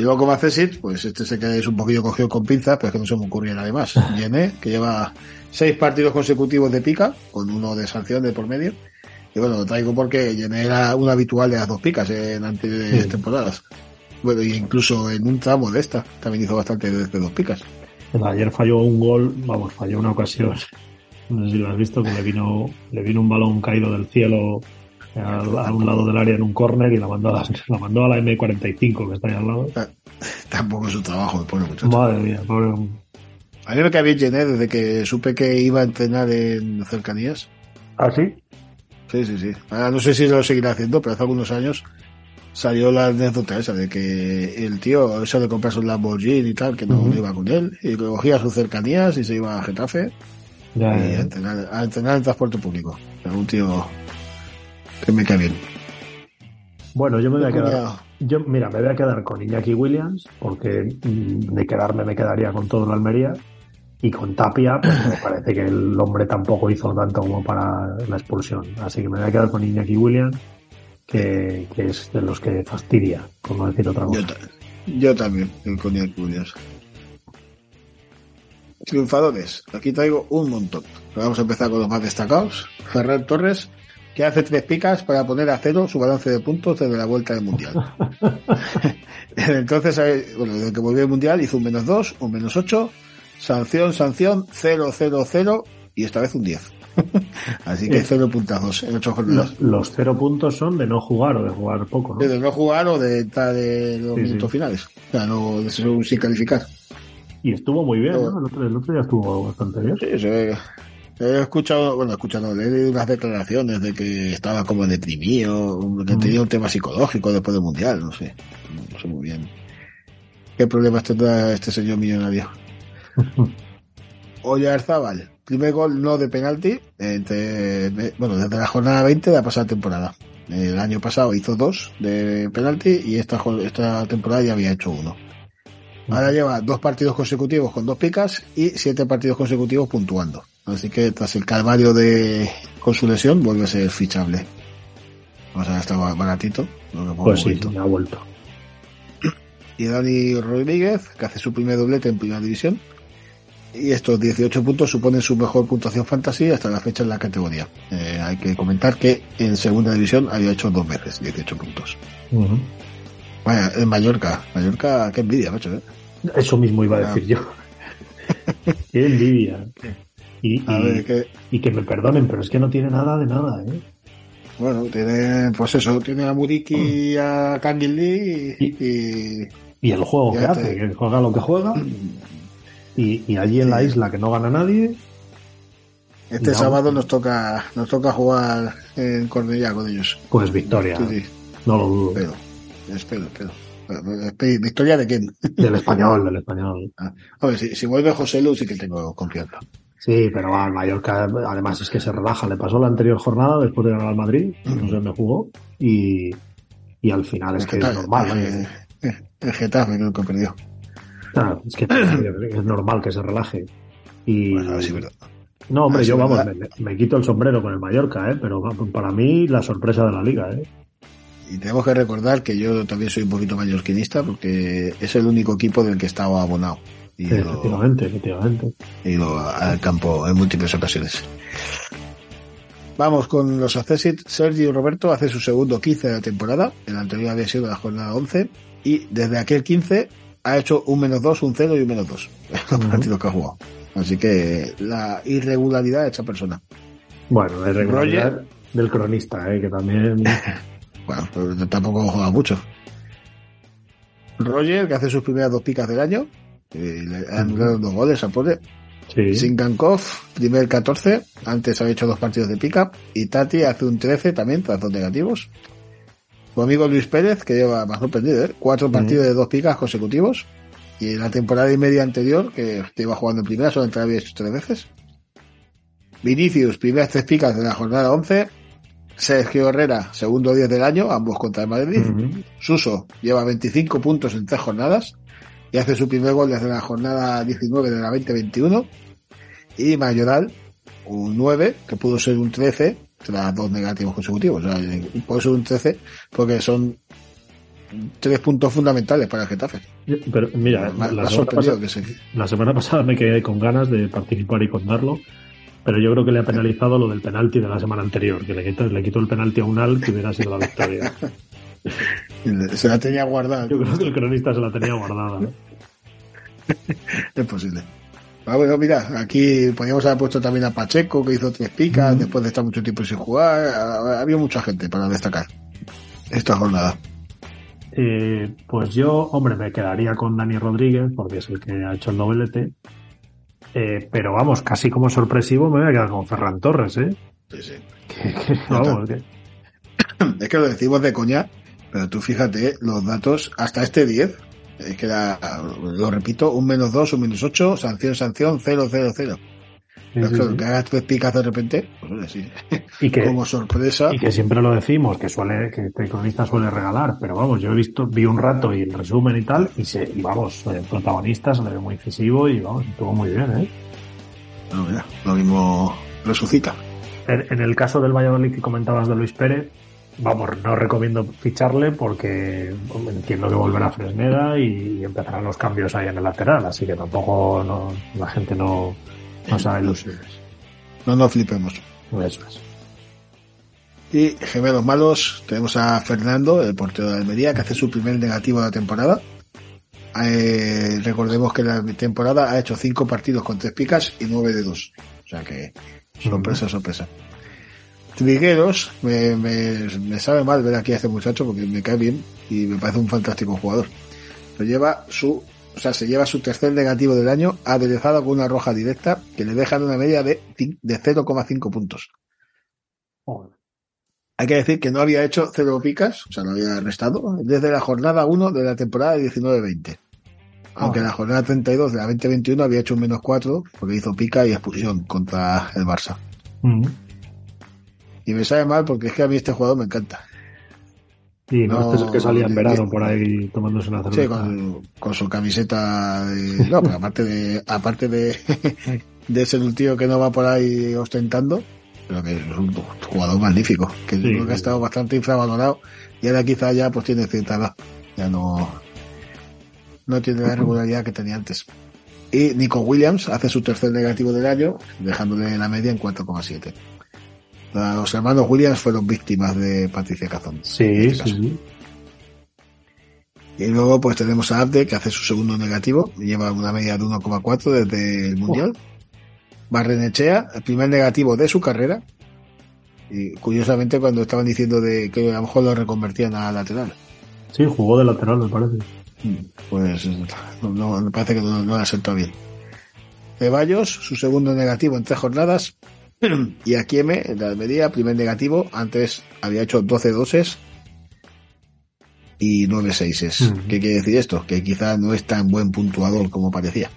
Y luego como hace Sid, pues este se queda es un poquillo cogido con pinzas, pero es que no se me ocurría nada más. Yené, que lleva seis partidos consecutivos de pica, con uno de sanción de por medio. Y bueno, lo traigo porque Yené era un habitual de las dos picas en anteriores Sí. temporadas. Bueno, y incluso en un tramo de esta, también hizo bastante de, de dos picas. Ayer falló un gol, vamos, falló una ocasión. No sé si lo has visto, que le vino, le vino un balón caído del cielo a, a un lado del área en un córner y la mandó, a la, la mandó a la M45 que está ahí al lado. Tampoco es su trabajo, el pobre muchacho. Madre mía, pobre. A mí me cae bien Yené desde que supe que iba a entrenar en cercanías. ¿Ah, sí? Sí, sí, sí. Ahora no sé si lo seguirá haciendo, pero hace algunos años salió la anécdota esa de que el tío, eso de comprarse un Lamborghini y tal, que no Ujú. iba con él, y cogía sus cercanías y se iba a Getafe Ya, y ya, a entrenar, a entrenar en transporte público. Era un tío que me cae bien. Bueno, yo me voy a quedar. Yo, mira, me voy a quedar con Iñaki Williams, porque mm, de quedarme me quedaría con todo el Almería. Y con Tapia, pues me parece que el hombre tampoco hizo tanto como para la expulsión. Así que me voy a quedar con Iñaki Williams, que, que es de los que fastidia, por no decir otra Yo, cosa. ta- yo también, el Cognac Williams. Triunfadores, aquí traigo un montón. Vamos a empezar con los más destacados. Ferrer Torres, que hace tres picas para poner a cero su balance de puntos desde la vuelta del Mundial. Entonces, eh, bueno, desde que volvió el Mundial hizo un menos dos, un menos ocho, sanción, sanción, cero, cero, cero, y esta vez un 10. Así que Eh. cero puntazos en ocho jornadas. Los, los cero puntos son de no jugar o de jugar poco, ¿no? De no jugar o de estar en los Sí, minutos sí. finales. O sea, no de ser un sin calificar. Y estuvo muy bien, No. ¿no? El otro, el otro día estuvo bastante bien. Sí, se- he escuchado, bueno, he escuchado, he leído unas declaraciones de que estaba como deprimido, que tenía un tema psicológico después del mundial, no sé, no sé muy bien. ¿Qué problemas tendrá este señor millonario? Oyarzábal, primer gol no de penalti, entre, bueno, desde la jornada 20 de la pasada temporada. El año pasado hizo dos de penalti y esta, esta temporada ya había hecho uno. Ahora lleva dos partidos consecutivos con dos picas y siete partidos consecutivos puntuando. Así que tras el calvario de con su lesión vuelve a ser fichable. Vamos a estar baratito. lo que pongo Pues sí, bonito. ha vuelto. Y Dani Rodríguez, que hace su primer doblete en primera división. Y estos 18 puntos suponen su mejor puntuación fantasy hasta la fecha en la categoría. Eh, hay que comentar que en segunda división había hecho dos veces 18 puntos. Vaya, en Mallorca. Mallorca, qué envidia, macho, ¿eh? Eso mismo iba a Ah. decir yo. Qué envidia. Y, A y- ver, que, y que me perdonen, pero es que no tiene nada de nada, ¿eh? bueno, tiene, pues eso, tiene a Muriki a Kangin Lee y, y- Y el juego que hace, que juega lo que juega. Y, y allí en la isla que no gana nadie. este sábado nos toca, nos toca jugar en Cornellá con ellos. Pues victoria. Sí, sí, No lo dudo. espero, espero, espero. Espe- ¿Victoria de quién? Del español, del español. Ah, a ver, si, si vuelve José Lu sí que tengo confianza. Sí, pero va, el Mallorca además es que se relaja. Le pasó la anterior jornada después de ganar al Madrid, no sé dónde jugó, y, y al final es que es normal. ¿no? eh, eh, el Getafe creo que perdió. Claro, es que es normal que se relaje. Y, Bueno, a ver si es verdad. no, hombre, yo vamos, me, me quito el sombrero con el Mallorca, ¿eh? pero para mí la sorpresa de la liga. ¿eh? Y tenemos que recordar que yo también soy un poquito mallorquinista porque es el único equipo del que estaba abonado. Y lo- efectivamente, efectivamente. he ido al campo en múltiples ocasiones. Vamos con los accessit. Sergio Roberto hace su segundo 15 de la temporada. El anterior había sido la jornada 11. Y desde aquel 15 ha hecho un menos 2, un 0 y un menos 2. Los partidos que ha jugado. Así que la irregularidad hecha persona. Bueno, la irregularidad del cronista, ¿eh? que también. Bueno, pero tampoco juega mucho. Roger, que hace sus primeras dos picas del año. Eh, le anularon dos goles a Pole. Sí. Singankov, primer 14, antes había hecho dos partidos de pick-up, y Tati hace un 13 también, tras dos negativos. Tu amigo Luis Pérez, que lleva más sorprendido, ¿eh? cuatro partidos de dos picas consecutivos, y en la temporada y media anterior, que iba jugando en primera, solamente había hecho tres veces. Vinicius, primeras tres picas de la jornada 11. Sergio Herrera, segundo 10 del año, ambos contra el Madrid. Suso lleva 25 puntos en tres jornadas y hace su primer gol desde la jornada 19 de la 2021. Y Mayoral, un 9, que pudo ser un 13 tras dos negativos consecutivos. O sea, puede ser un 13 porque son tres puntos fundamentales para el Getafe. Pero mira, Me ha- me la, semana pasada, que sí. la semana pasada me quedé con ganas de participar y contarlo, pero yo creo que le ha penalizado lo del penalti de la semana anterior, que le quitó, le quitó el penalti a Unal que hubiera sido la victoria. Se la tenía guardada. Yo creo que el cronista se la tenía guardada. ¿no? Es posible. Ah, bueno, mira, aquí podríamos haber puesto también a Pacheco, que hizo tres picas después de estar mucho tiempo sin jugar. Ha- Había mucha gente para destacar esta jornada. Eh, pues yo, hombre, me quedaría con Dani Rodríguez, porque es el que ha hecho el doblete. Eh, pero vamos, casi como sorpresivo me voy a quedar con Ferran Torres, ¿eh? Sí, sí. Que- que- vamos, que- Es que lo decimos de coña, pero tú fíjate los datos hasta este 10. Es que era, lo repito, un menos 2, un menos 8, sanción, sanción, 0, 0, 0. Pero sí, que hagas tres picas de repente, pues. Y que, Como sorpresa. y que siempre lo decimos, que suele, que este cronista suele regalar, pero vamos, yo he visto, vi un rato y el resumen y tal, y se, y vamos, el protagonista se le ve muy incisivo y vamos, estuvo muy bien, ¿eh? No, mira, lo mismo resucita. En, en el caso del Valladolid que comentabas de Luis Pérez, vamos, no recomiendo ficharle porque entiendo que volverá Fresneda y, empezarán los cambios ahí en el lateral, así que tampoco no, la gente no, no sabe los No nos flipemos. Eso es. Y gemelos malos, tenemos a Fernando, el portero de Almería, que hace su primer negativo de la temporada. Eh, recordemos que la temporada ha hecho cinco partidos con tres picas y nueve de dos. O sea que, sorpresa, sorpresa. Trigueros, me, me, me sabe mal ver aquí a este muchacho porque me cae bien y me parece un fantástico jugador. Pero lleva su, o sea, se lleva su tercer negativo del año aderezado con una roja directa que le dejan una media de, de 0,5 puntos. Hay que decir que no había hecho cero picas, o sea, no había restado, desde la jornada 1 de la temporada 19-20. Aunque en la jornada 32 de la 2021 había hecho un menos 4 porque hizo pica y expulsión contra el Barça. Mm. Y me sabe mal porque es que a mí este jugador me encanta. Y no, este es el que salía en verano por ahí tomándose una Sí, cerveza. con, con su camiseta de... No, pero aparte de, aparte de, de ser un tío que no va por ahí ostentando, pero que es un jugador magnífico, que Sí, creo que ha sí. estado bastante infravalorado y ahora quizá ya pues tiene cierta edad. Ya no, no tiene la regularidad que tenía antes. Y Nico Williams hace su tercer negativo del año, dejándole la media en 4,7. Los hermanos Williams fueron víctimas de Patricia Cazón. Sí, este sí, sí. Y luego pues tenemos a Abde que hace su segundo negativo, lleva una media de 1,4 desde el Mundial. Barrenechea, el primer negativo de su carrera. Y curiosamente cuando estaban diciendo de que a lo mejor lo reconvertían a lateral. Sí, jugó de lateral, me parece. Pues no, no- me parece que no, no le ha sentado bien. Ceballos, su segundo negativo en tres jornadas. Y Akieme, de Almería, primer negativo. Antes había hecho 12 doses y 9 seises. Mm. ¿Qué quiere decir esto? Que quizá no es tan buen puntuador como parecía.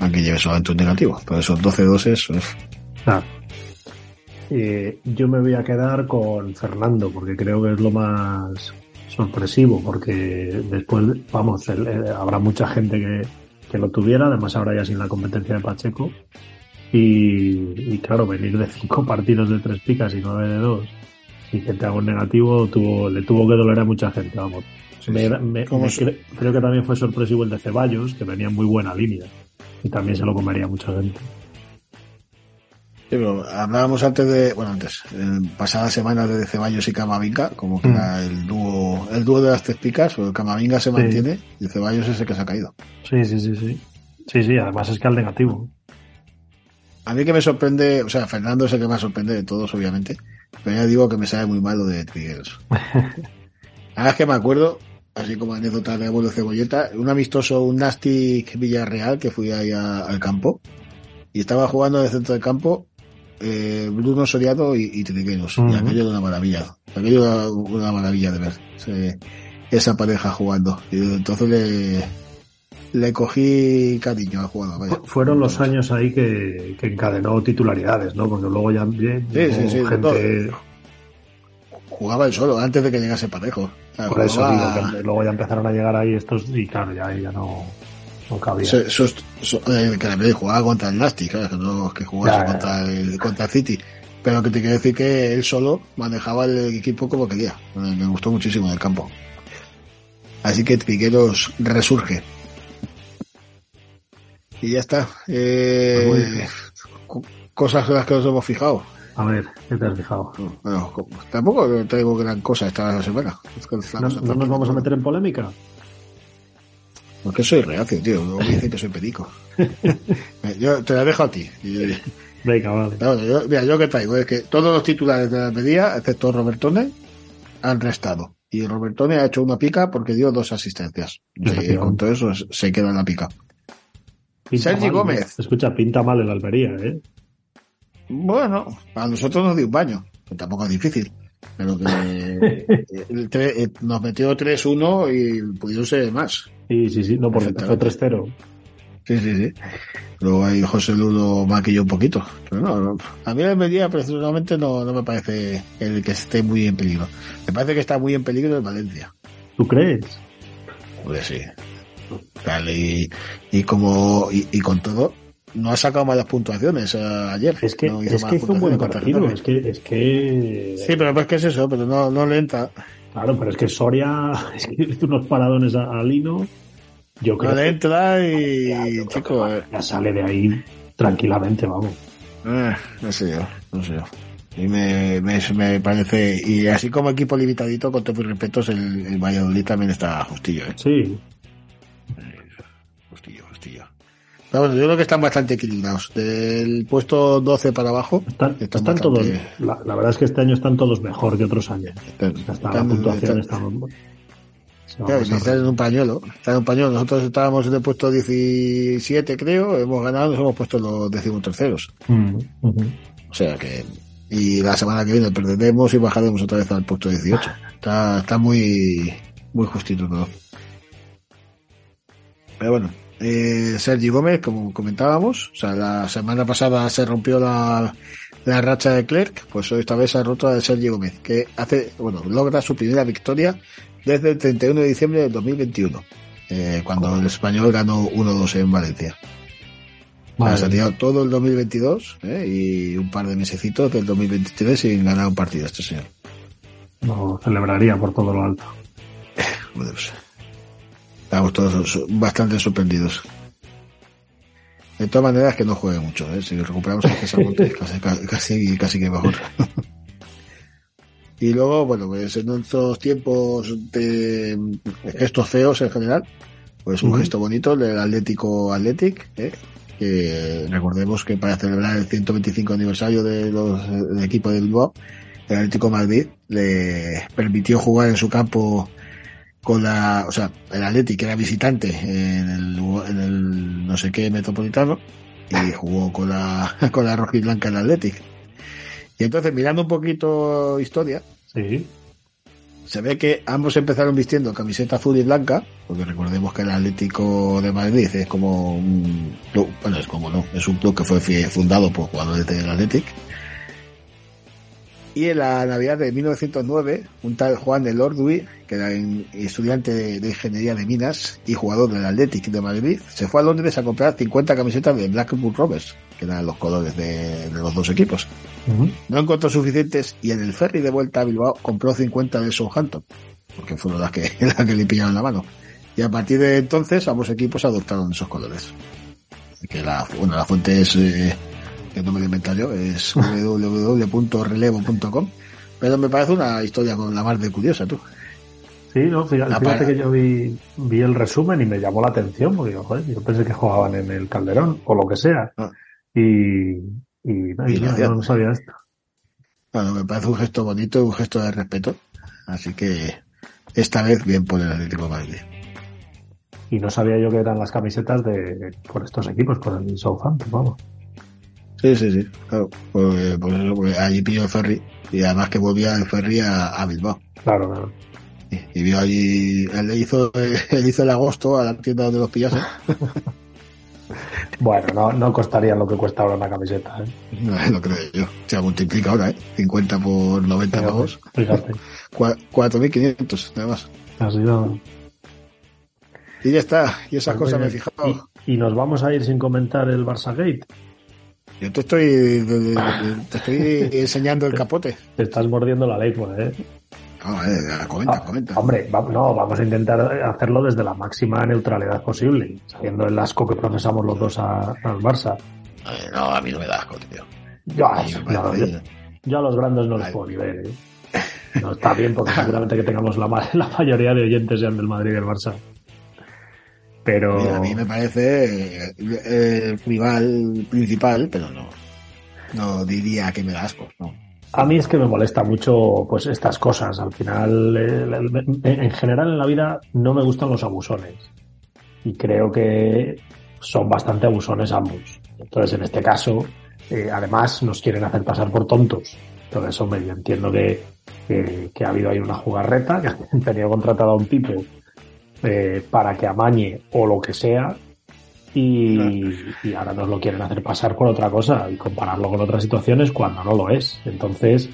Aunque lleve solamente un negativo. Pero esos 12 doses, uf, Ah. Eh, yo me voy a quedar con Fernando porque creo que es lo más sorpresivo porque después, vamos, el- eh, habrá mucha gente que, que lo tuviera, además ahora ya sin la competencia de Pacheco y, y claro, venir de cinco partidos de tres picas y nueve de dos y que te haga un negativo tuvo, le tuvo que doler a mucha gente, vamos. Me- me- ¿Cómo me se- cre- creo que también fue sorpresivo el de Ceballos, que venía en muy buena línea y también se lo comería mucha gente. Sí, pero hablábamos antes de, bueno, antes, en pasadas semanas de Ceballos y Camavinga, como que Mm. era el dúo, el dúo de las tres picas, o el Camavinga se Sí. mantiene y Ceballos es el que se ha caído. Sí, sí, sí, sí. Sí, sí, además es que al negativo. A mí que me sorprende, o sea, Fernando es el que más sorprende de todos, obviamente, pero ya digo que me sabe muy mal lo de Trigueros. Ahora es que me acuerdo, así como anécdota de abuelo cebolleta, un amistoso, un Nastic Villarreal, que fui ahí a- al campo, y estaba jugando en el centro del campo eh, Bruno Soriano y, y Trigueros, y aquello era una maravilla, aquello era una maravilla de ver, esa pareja jugando, y entonces le, le cogí cariño al jugador, vaya. Fueron los años ahí que, que encadenó titularidades, ¿no? Porque luego ya bien, Sí, sí, sí, gente. Jugaba él solo, antes de que llegase Parejo. O sea, Por eso jugaba- digo que luego ya empezaron a llegar ahí estos y claro, ya, ya no, no cabía. Se- sos- so- eh, que jugaba contra el Nasty, claro, que no que Ya, contra el, contra el City. Pero que te quiero decir que él solo manejaba el equipo como quería. Me, gustó muchísimo en el campo. Así que Trigueros resurge. Y ya está. Eh, co- cosas en las que nos hemos fijado. A ver, ¿qué te has fijado? Bueno, co- tampoco traigo gran cosa esta semana. Es que ¿No, no nos vamos a meter en polémica? Porque soy reacio, tío. Luego me dicen que soy perico. Eh, yo te la dejo a ti. Venga, vale. Yo, mira, yo que traigo es que todos los titulares de la medida, excepto Robertone, han restado. Y Robertone ha hecho una pica porque dio dos asistencias. Y con todo eso se queda en la pica. Pinta Sergi mal, ¿no? Gómez. Escucha, pinta mal el Almería, ¿eh? Bueno, a nosotros nos dio un baño, que tampoco es difícil. Pero que el tre- eh, nos metió 3-1 y pudieron ser más. Sí, sí, sí, no, porque empezó 3-0. Sí, sí, sí. Luego ahí José Ludo maquilló un poquito. Pero no, no. a mí el Almería personalmente no, no me parece el que esté muy en peligro. Me parece que está muy en peligro el Valencia. ¿Tú crees? Pues sí. Y, y como y, y con todo, no ha sacado malas puntuaciones eh, ayer. Es que, No es que hizo un buen partido. Es que, es que. Sí, pero pues que es eso, pero no, no le entra. Claro, pero es que Soria es que hizo unos paradones a, a Lino. Yo creo No le que entra y, chico, eh, ya sale de ahí tranquilamente, vamos. eh, no sé yo, no sé yo. Y me, me, me parece, y así como equipo limitadito, con todos mis respetos, el, el Valladolid también está justillo, ¿eh? Sí, Pero bueno, yo creo que están bastante equilibrados. Del puesto 12 para abajo, están, están están todos. La, la verdad es que este año están todos mejor que otros años. están- Hasta la puntuación está. Claro, están en un pañuelo. Están en un pañuelo. Nosotros estábamos en el puesto 17, creo. Hemos ganado, nos hemos puesto los decimoterceros. Mm. O sea que. Y la semana que viene perderemos y bajaremos otra vez al puesto 18. Está, está muy, muy justito todo. Pero bueno, eh, Sergi Gómez, como comentábamos, o sea, la semana pasada se rompió la, la racha de Clerc, pues hoy esta vez se ha roto la de Sergi Gómez, que hace, bueno, logra su primera victoria desde el 31 de diciembre del 2021, eh, cuando el español ganó 1-2 en Valencia. Madre se ha tirado todo el 2022 ¿eh? y un par de mesecitos del 2023 sin ganar un partido este señor. No, celebraría por todo lo alto. Bueno, pues, estamos todos bastante sorprendidos. De todas maneras, que no juegue mucho. ¿eh? Si recuperamos casi, casi, casi que mejor. y luego, bueno, pues en nuestros tiempos de gestos feos en general, pues un gesto bonito del Atlético Athletic, ¿eh? que recordemos que para celebrar el 125 aniversario de los, del equipo de Bilbao, el Atlético de Madrid le permitió jugar en su campo con la, o sea, el que era visitante en el, en el no sé qué metropolitano y jugó con la, con la roja y blanca el Atlético. Y entonces mirando un poquito historia, Sí. se ve que ambos empezaron vistiendo camiseta azul y blanca, porque recordemos que el Atlético de Madrid es como un club, bueno, es como no, es un club que fue fundado por jugadores del Atlético. Y en la Navidad de 1909, un tal Juan de Lordui, que era estudiante de, ingeniería de minas y jugador del Athletic de Madrid, se fue a Londres a comprar 50 camisetas de Blackburn Rovers, que eran los colores de, de los dos equipos. No encontró suficientes y en el ferry de vuelta a Bilbao compró 50 de Southampton, porque fueron las que, las que le pillaron la mano. Y a partir de entonces ambos equipos adoptaron esos colores. Que la, bueno, la fuente es, eh, que no me lo inventé yo, es www.relevo.com. Pero me parece una historia con la más de curiosa, tú. Sí, no, fíjate, fíjate que yo vi, vi el resumen y me llamó la atención, porque joder, yo pensé que jugaban en el Calderón o lo que sea. Ah. Y, y, no, Y lo no, hacían. no sabía esto. Bueno, me parece un gesto bonito un gesto de respeto. Así que esta vez bien por el Atlético de Madrid. Y no sabía yo que eran las camisetas de por estos equipos, por el Southampton, vamos. Sí, sí, sí, claro. Pues, pues eso, pues allí pilló el ferry y además que volvía el ferry a, a Bilbao. Claro, claro. Y, y vio allí, él le hizo, él hizo el agosto a la tienda donde los pillase. Bueno, no, no costaría lo que cuesta ahora una camiseta, ¿eh? No, lo creo yo. Se multiplica ahora, ¿eh? 50 por 90 Fíjate, pavos. Fíjate, Cua- 4.500, nada más. ha sido... Y ya está. Y esas Pues cosas me he fijado. Y, y nos vamos a ir sin comentar el Barça Gate. Yo te estoy, te estoy enseñando el capote. Te estás mordiendo la lengua, ¿eh? No, eh, comenta, comenta. Hombre, va- no, vamos a intentar hacerlo desde la máxima neutralidad posible, sabiendo el asco que profesamos los dos a- al Barça. No, a mí no me da asco, tío. Yo, A mí me no, parece- yo- yo a los grandes no les puedo ni ver, ¿eh? No está bien porque seguramente que tengamos la, la mayoría de oyentes sean del Madrid y del Barça. Pero Mira, a mí me parece eh, el rival principal, pero no. No diría que me da asco, no. a mí es que me molesta mucho pues estas cosas. Al final, el- el- en general en la vida no me gustan los abusones. Y creo que son bastante abusones ambos. Entonces, en este caso, eh, además nos quieren hacer pasar por tontos. Entonces, hombre, yo entiendo que, que, que ha habido ahí una jugarreta, que han tenido contratado a un tipo eh, para que amañe o lo que sea. Y, y ahora nos lo quieren hacer pasar por otra cosa y compararlo con otras situaciones cuando no lo es. Entonces,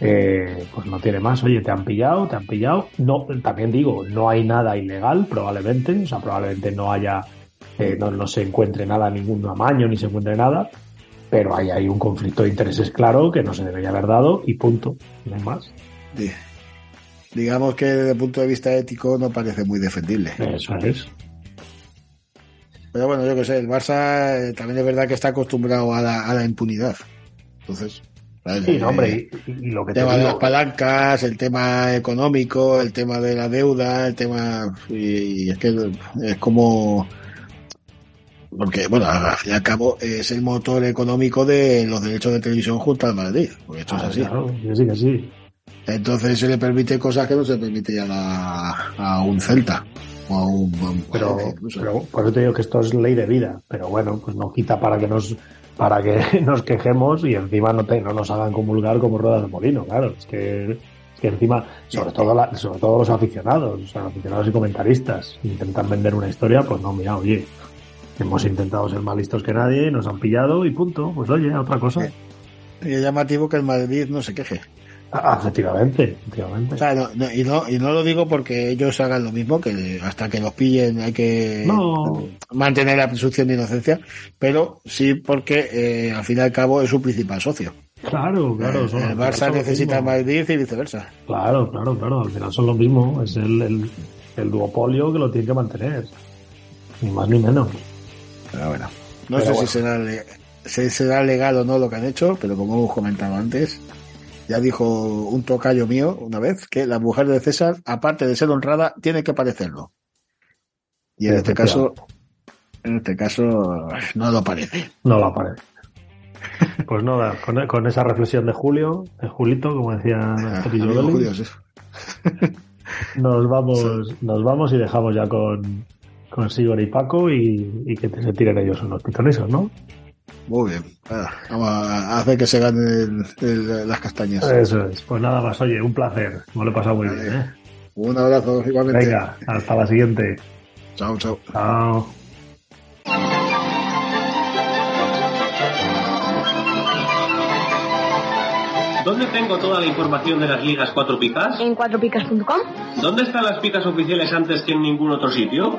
eh, pues no tiene más. Oye, te han pillado, te han pillado. No, también digo, no hay nada ilegal, probablemente. O sea, probablemente no haya, eh, no, no se encuentre nada, ningún amaño, ni se encuentre nada. Pero ahí hay un conflicto de intereses claro que no se debería haber dado y punto. No hay más. Di- Digamos que desde el punto de vista ético no parece muy defendible. Eso es. Pero bueno, yo que sé, el Barça eh, también es verdad que está acostumbrado a la, a la impunidad. Entonces. Sí, no, Eh, hombre, y, y lo que el te tema de las palancas, el tema económico, el tema de la deuda, el tema. Y, y es que es como. Porque, bueno, al fin y al cabo es el motor económico de los derechos de televisión junto al Madrid. Porque esto es Ah, así. claro, que sí, que sí. Entonces se le permite cosas que no se permite a, a un Celta. O a un. a un pero, por eso te digo que esto es ley de vida. Pero bueno, pues no quita para que nos para que nos quejemos y encima no, te, no nos hagan comulgar como ruedas de molino, claro. Es que, es que encima, sobre todo, la- sobre todo los aficionados, o sea, aficionados y comentaristas, intentan vender una historia, pues no, mira, oye, hemos intentado ser más listos que nadie, nos han pillado y punto. Pues oye, otra cosa. Y es llamativo que el Madrid no se queje. Ah, efectivamente, efectivamente. O sea, no- no- y, no, y no lo digo porque ellos hagan lo mismo, que hasta que los pillen hay que No. mantener la presunción de inocencia, pero sí porque eh, al fin y al cabo es su principal socio. Claro, claro. el, son- el Barça necesita. Madrid y viceversa. Claro, claro, claro. Al final son lo mismo. Es el, el, el duopolio que lo tiene que mantener. Ni más ni menos. Pero bueno. No Pero sé bueno. si será, si será legal o no lo que han hecho, pero como hemos comentado antes, ya dijo un tocayo mío una vez que la mujer de César, aparte de ser honrada, tiene que parecerlo. Y en Sí, este caso, en este caso, no lo parece. No lo aparece. Pues nada, con, con esa reflexión de Julio, de Julito, como decía Julio, sí. nos vamos, nos vamos y dejamos ya con, con Sigor y Paco y, y que se tiren ellos unos pitonisos, ¿no? Muy bien. Ah, Vamos a hacer que se ganen el- el- las castañas. Eso es. Pues nada más, oye, un placer. Me lo he pasado muy bien, ¿eh? Un abrazo igualmente. Venga, hasta la siguiente. Chao, chao. Chao. ¿Dónde tengo toda la información de las ligas 4 picas? En cuatropicas.com. ¿Dónde están las picas oficiales antes que en ningún otro sitio?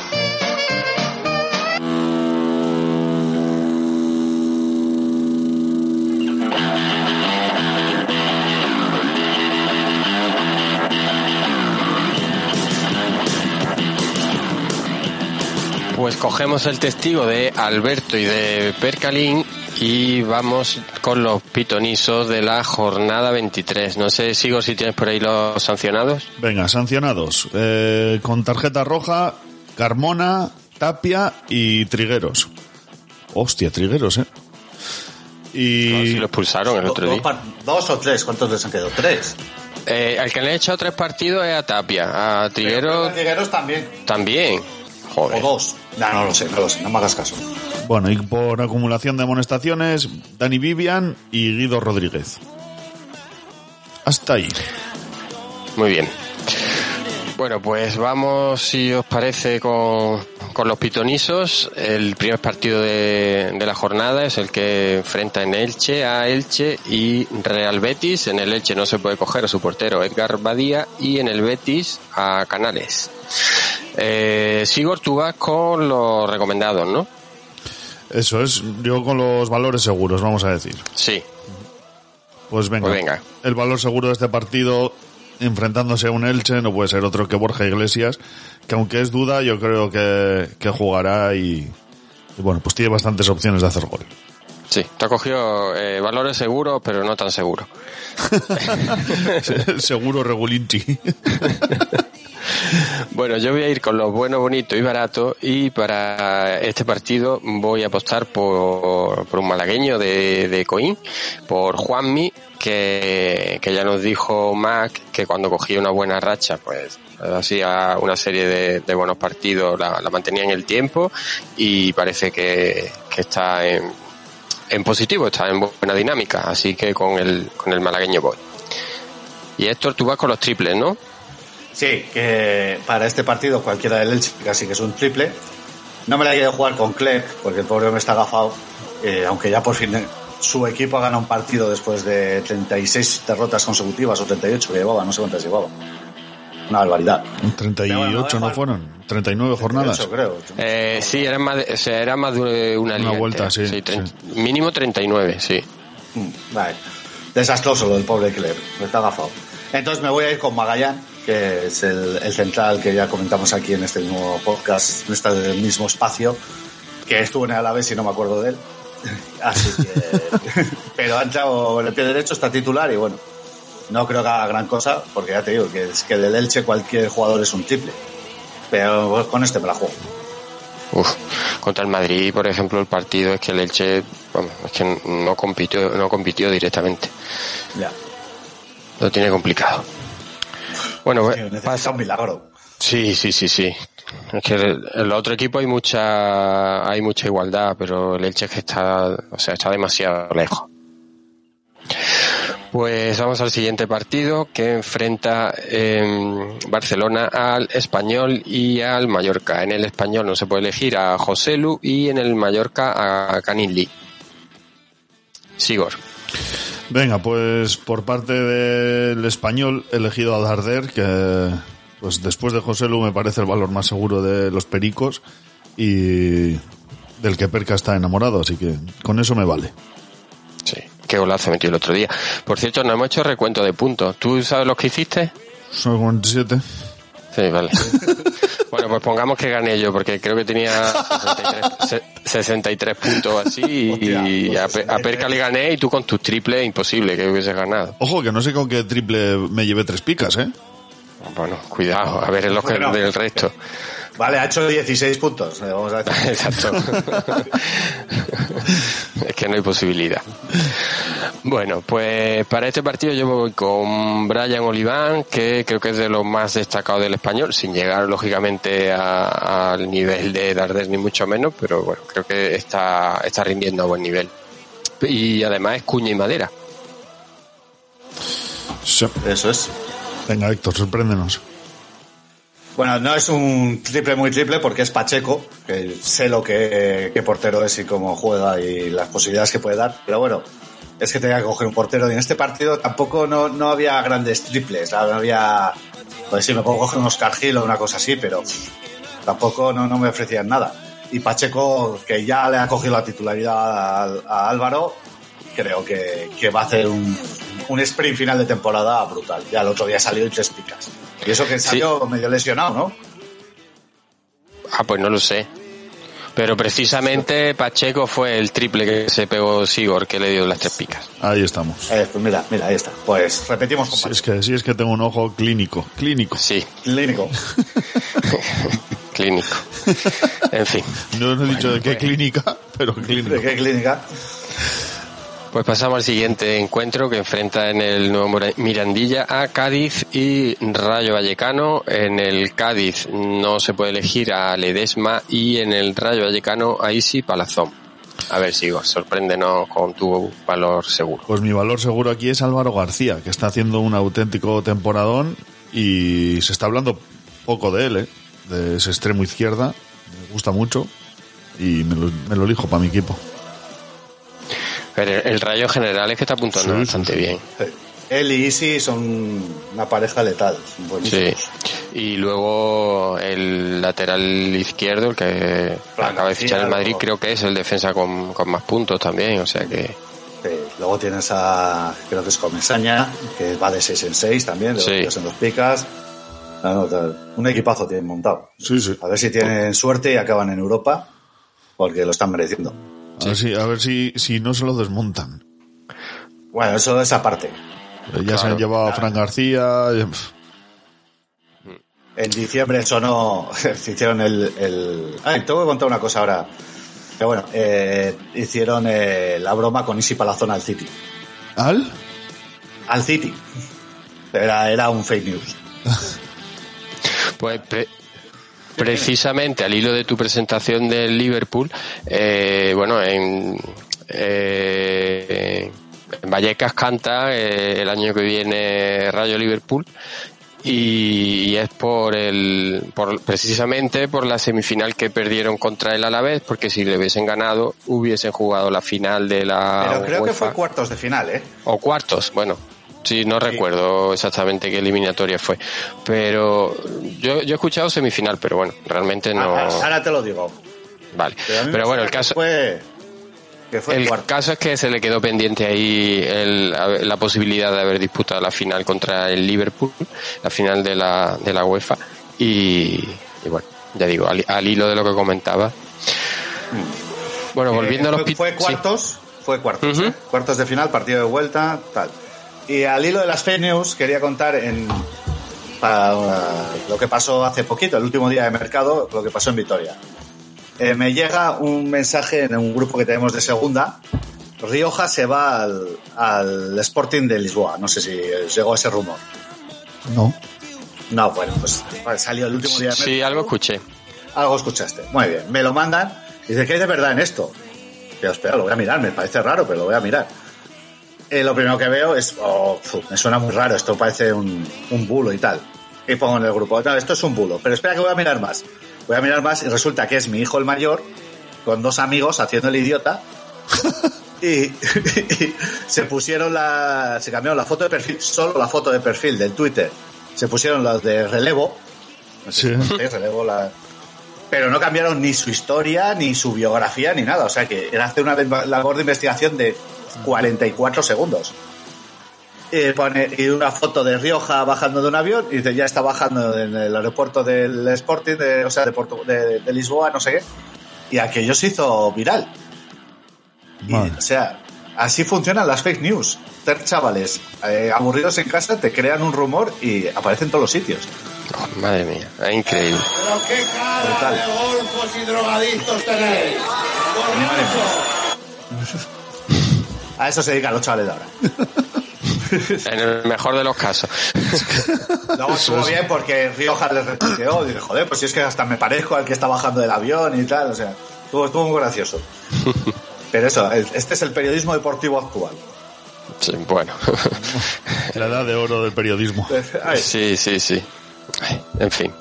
Pues cogemos el testigo de Alberto y de Percalín y vamos con los pitonisos de la jornada 23. No sé, Sigo, si tienes por ahí los sancionados. Venga, sancionados. Eh, con tarjeta roja, Carmona, Tapia y Trigueros. Hostia, Trigueros, ¿eh? Y... No, si lo expulsaron el otro día. dos, o tres, ¿cuántos les han quedado? Tres. Eh, al que le he hecho tres partidos es a Tapia. A Triguero Trigueros también. también. O dos. No, no lo sé, no lo sé, no me hagas caso. Bueno, y por acumulación de amonestaciones, Dani Vivian y Guido Rodríguez. Hasta ahí. Muy bien. Bueno, pues vamos, si os parece, con, con los pitonisos. El primer partido de, de la jornada es el que enfrenta en Elche a Elche y Real Betis. En el Elche no se puede coger a su portero Edgar Badía y en el Betis a Canales. Eh, Sigor, tú vas con los recomendados, ¿no? Eso es, yo con los valores seguros, vamos a decir. Sí. Pues venga. Pues venga. El valor seguro de este partido, enfrentándose a un Elche, no puede ser otro que Borja Iglesias, que aunque es duda, yo creo que, que jugará y, y bueno, pues tiene bastantes opciones de hacer gol. Sí, te ha cogido eh, valores seguros, pero no tan seguros. Seguro Regulinchi. Bueno, yo voy a ir con lo bueno, bonito y barato y para este partido voy a apostar por, por un malagueño de, de por Juanmi, que, que ya nos dijo Mac que cuando cogía una buena racha, pues hacía una serie de, de buenos partidos, la, mantenía en el tiempo y parece que, que está en, en positivo, está en buena dinámica, así que con el, con el malagueño voy. Y Héctor, tú vas con los triples, ¿no? Sí, que para este partido cualquiera del Elche casi que es un triple. No me la he querido jugar con Clerc, porque el pobre hombre está agafado, eh, aunque ya por fin su equipo ha ganado un partido después de 36 derrotas consecutivas o 38 que llevaba, no sé cuántas llevaba. Una barbaridad. 38 no fueron, 39 jornadas. 38 creo. Eh, sí, era más, de, o sea, era más de una, liga vuelta, entera. sí, tre- Mínimo 39, sí. Mm, Vale. Desastroso lo del pobre Clerc, está agafado. Entonces me voy a ir con Magallán, que es el, el central que ya comentamos aquí en este mismo podcast, en este mismo espacio, que estuvo en el Alavés y no me acuerdo de él. Así que... Pero ha entrado en el pie derecho, está titular y bueno, no creo que haga gran cosa, porque ya te digo que es que del Elche cualquier jugador es un triple. Pero con este me la juego. Uf, contra el Madrid, por ejemplo, el partido es que el Elche, vamos, es que no compitió, no compitió directamente. Ya. Lo tiene complicado. Bueno, Necesita un milagro. Sí, sí, sí, sí. Es que el, el otro equipo hay mucha, hay mucha igualdad, pero el Elche que está, o sea, está demasiado lejos. Pues vamos al siguiente partido que enfrenta en Barcelona al Español y al Mallorca. En el Español no se puede elegir a José Lu y en el Mallorca a Canin Lee. Sigor. Venga, pues por parte del español he elegido a Darder, que pues después de José Lu me parece el valor más seguro de los pericos y del que Perca está enamorado, así que con eso me vale. Sí, qué golazo metió el otro día. Por cierto, no hemos hecho recuento de puntos. ¿Tú sabes los que hiciste? Son 47. Sí, vale. bueno, pues pongamos que gané yo, porque creo que tenía 63, se- 63 puntos así y a, Pe- a Perca le gané y tú con tus triples imposible que hubiese ganado. Ojo, que no sé con qué triple me llevé tres picas, ¿eh? Bueno, cuidado, a ver en los que del resto. Vale, ha hecho 16 puntos. eh, Vamos a decir. Exacto. es que no hay posibilidad. Bueno, pues para este partido yo voy con Brian Oliván, que creo que es de los más destacados del español, sin llegar lógicamente a- al nivel de Darder ni mucho menos, pero bueno, creo que está, está rindiendo a buen nivel. Y además es cuña y madera. Eso es. Venga, Héctor, sorpréndenos. Bueno, no es un triple muy triple porque es Pacheco, que sé lo que, qué portero es y cómo juega y las posibilidades que puede dar. Pero bueno, es que tenía que coger un portero y en este partido tampoco no, no había grandes triples. No había. Pues sí, me puedo coger un Oscar Gil o una cosa así, pero tampoco no, no me ofrecían nada. Y Pacheco, que ya le ha cogido la titularidad al- a, Álvaro, creo que, que va a hacer un, un sprint final de temporada brutal. Ya el otro día salió y tres picas. Y eso que salió medio lesionado, ¿no? Ah, pues no lo sé. Pero precisamente Pacheco fue el triple que se pegó Sigor, que le dio las tres picas. Ahí estamos. Eh, pues mira, mira, ahí está. Pues repetimos. Sí, es que sí es que tengo un ojo clínico, clínico. Sí, Clínico. clínico. En fin. No os he dicho de qué clínica, pero clínico. ¿De qué clínica? Pues pasamos al siguiente encuentro que enfrenta en el nuevo Mirandilla a Cádiz y Rayo Vallecano. En el Cádiz no se puede elegir a Ledesma y en el Rayo Vallecano a Isi Palazón. A ver, Sigor, sorpréndenos con tu valor seguro. Pues mi valor seguro aquí es Álvaro García, que está haciendo un auténtico temporadón y se está hablando poco de él, ¿eh? de ese extremo izquierda. Me gusta mucho y me lo, me lo elijo para mi equipo. Pero el Rayo en general es que está apuntando Sí, bastante sí. bien. Él y Isi son una pareja letal. Sí. Y luego el lateral izquierdo, el que acaba de fichar el Madrid, creo que es el defensa con, con más puntos también. O sea que Sí, Luego tienes a, creo que es Comesaña, que va de 6 en 6 también, de Sí. en dos picas. No, un equipazo tienen montado. Sí, sí. A ver si tienen suerte y acaban en Europa, porque lo están mereciendo. A ver si, a ver si, si no se lo desmontan. Bueno, eso es aparte. Eh, Ya se han llevado a Fran García. eh, En diciembre sonó, se hicieron el, el... Ay, tengo que contar una cosa ahora. Que bueno, eh, hicieron eh, la broma con Isi Palazón al City. ¿Al? Al City. Era, era un fake news. Pues precisamente al hilo de tu presentación del Liverpool, eh, bueno, en, eh, en Vallecas canta eh, el año que viene Rayo Liverpool y, es por el, por, precisamente por la semifinal que perdieron contra el Alavés, porque si le hubiesen ganado hubiesen jugado la final de la Pero creo que fue cuartos de final, ¿eh? O cuartos, bueno. Sí, no recuerdo exactamente qué eliminatoria fue. Pero yo, yo he escuchado semifinal, pero bueno, realmente no. Ahora, ahora te lo digo. Vale. Pero, bueno, el caso, Fue, que fue el caso es que se le quedó pendiente ahí el- la posibilidad de haber disputado la final contra el Liverpool, la final de la, de la UEFA. Y, y bueno, ya digo, al, al hilo de lo que comentaba. Bueno, volviendo a los Eh, fue, cuartos, fue cuartos, ¿eh? cuartos de final, partido de vuelta, tal. Y al hilo de las fake news quería contar en para, lo que pasó hace poquito, el último día de mercado, lo que pasó en Vitoria. Eh, me llega un mensaje en un grupo que tenemos de segunda. Rioja se va al, al Sporting de Lisboa. No sé si llegó ese rumor. No. No, bueno, pues salió el último día de mercado. Sí, algo escuché. Algo escuchaste. Muy bien. Me lo mandan. Y dice, ¿qué hay de verdad en esto? Yo, espera, lo voy a mirar. Me parece raro, pero lo voy a mirar. Eh, lo primero que veo es, oh, me suena muy raro. Esto parece un, un bulo y tal. Y pongo en el grupo, no, esto es un bulo. Pero espera que voy a mirar más. Voy a mirar más y resulta que es mi hijo el mayor con dos amigos haciendo el idiota. y, y se pusieron la. Se cambiaron la foto de perfil, solo la foto de perfil del Twitter. Se pusieron las de relevo. No sé Sí. si relevo la, pero no cambiaron ni su historia, ni su biografía, ni nada. O sea que era hacer una labor de investigación de 44 segundos. Y pone y una foto de Rioja bajando de un avión y dice ya está bajando en el aeropuerto del Sporting, de, o sea, de, Portu- de, de Lisboa, no sé qué. Y aquello se hizo viral. Y, o sea, así funcionan las fake news. Tres chavales eh, aburridos en casa te crean un rumor y aparecen en todos los sitios. Oh, madre mía, es increíble. Pero qué cara Brutal. de golfos y drogadictos tenéis. A eso se dedican los chavales de ahora. En el mejor de los casos. Luego estuvo bien porque Rioja le retuiteó. Dice, joder, pues si es que hasta me parezco al que está bajando del avión y tal. O sea, estuvo, estuvo muy gracioso. Pero eso, este es el periodismo deportivo actual. Sí, bueno. La edad de oro del periodismo. Ay, Sí, sí, sí. En fin.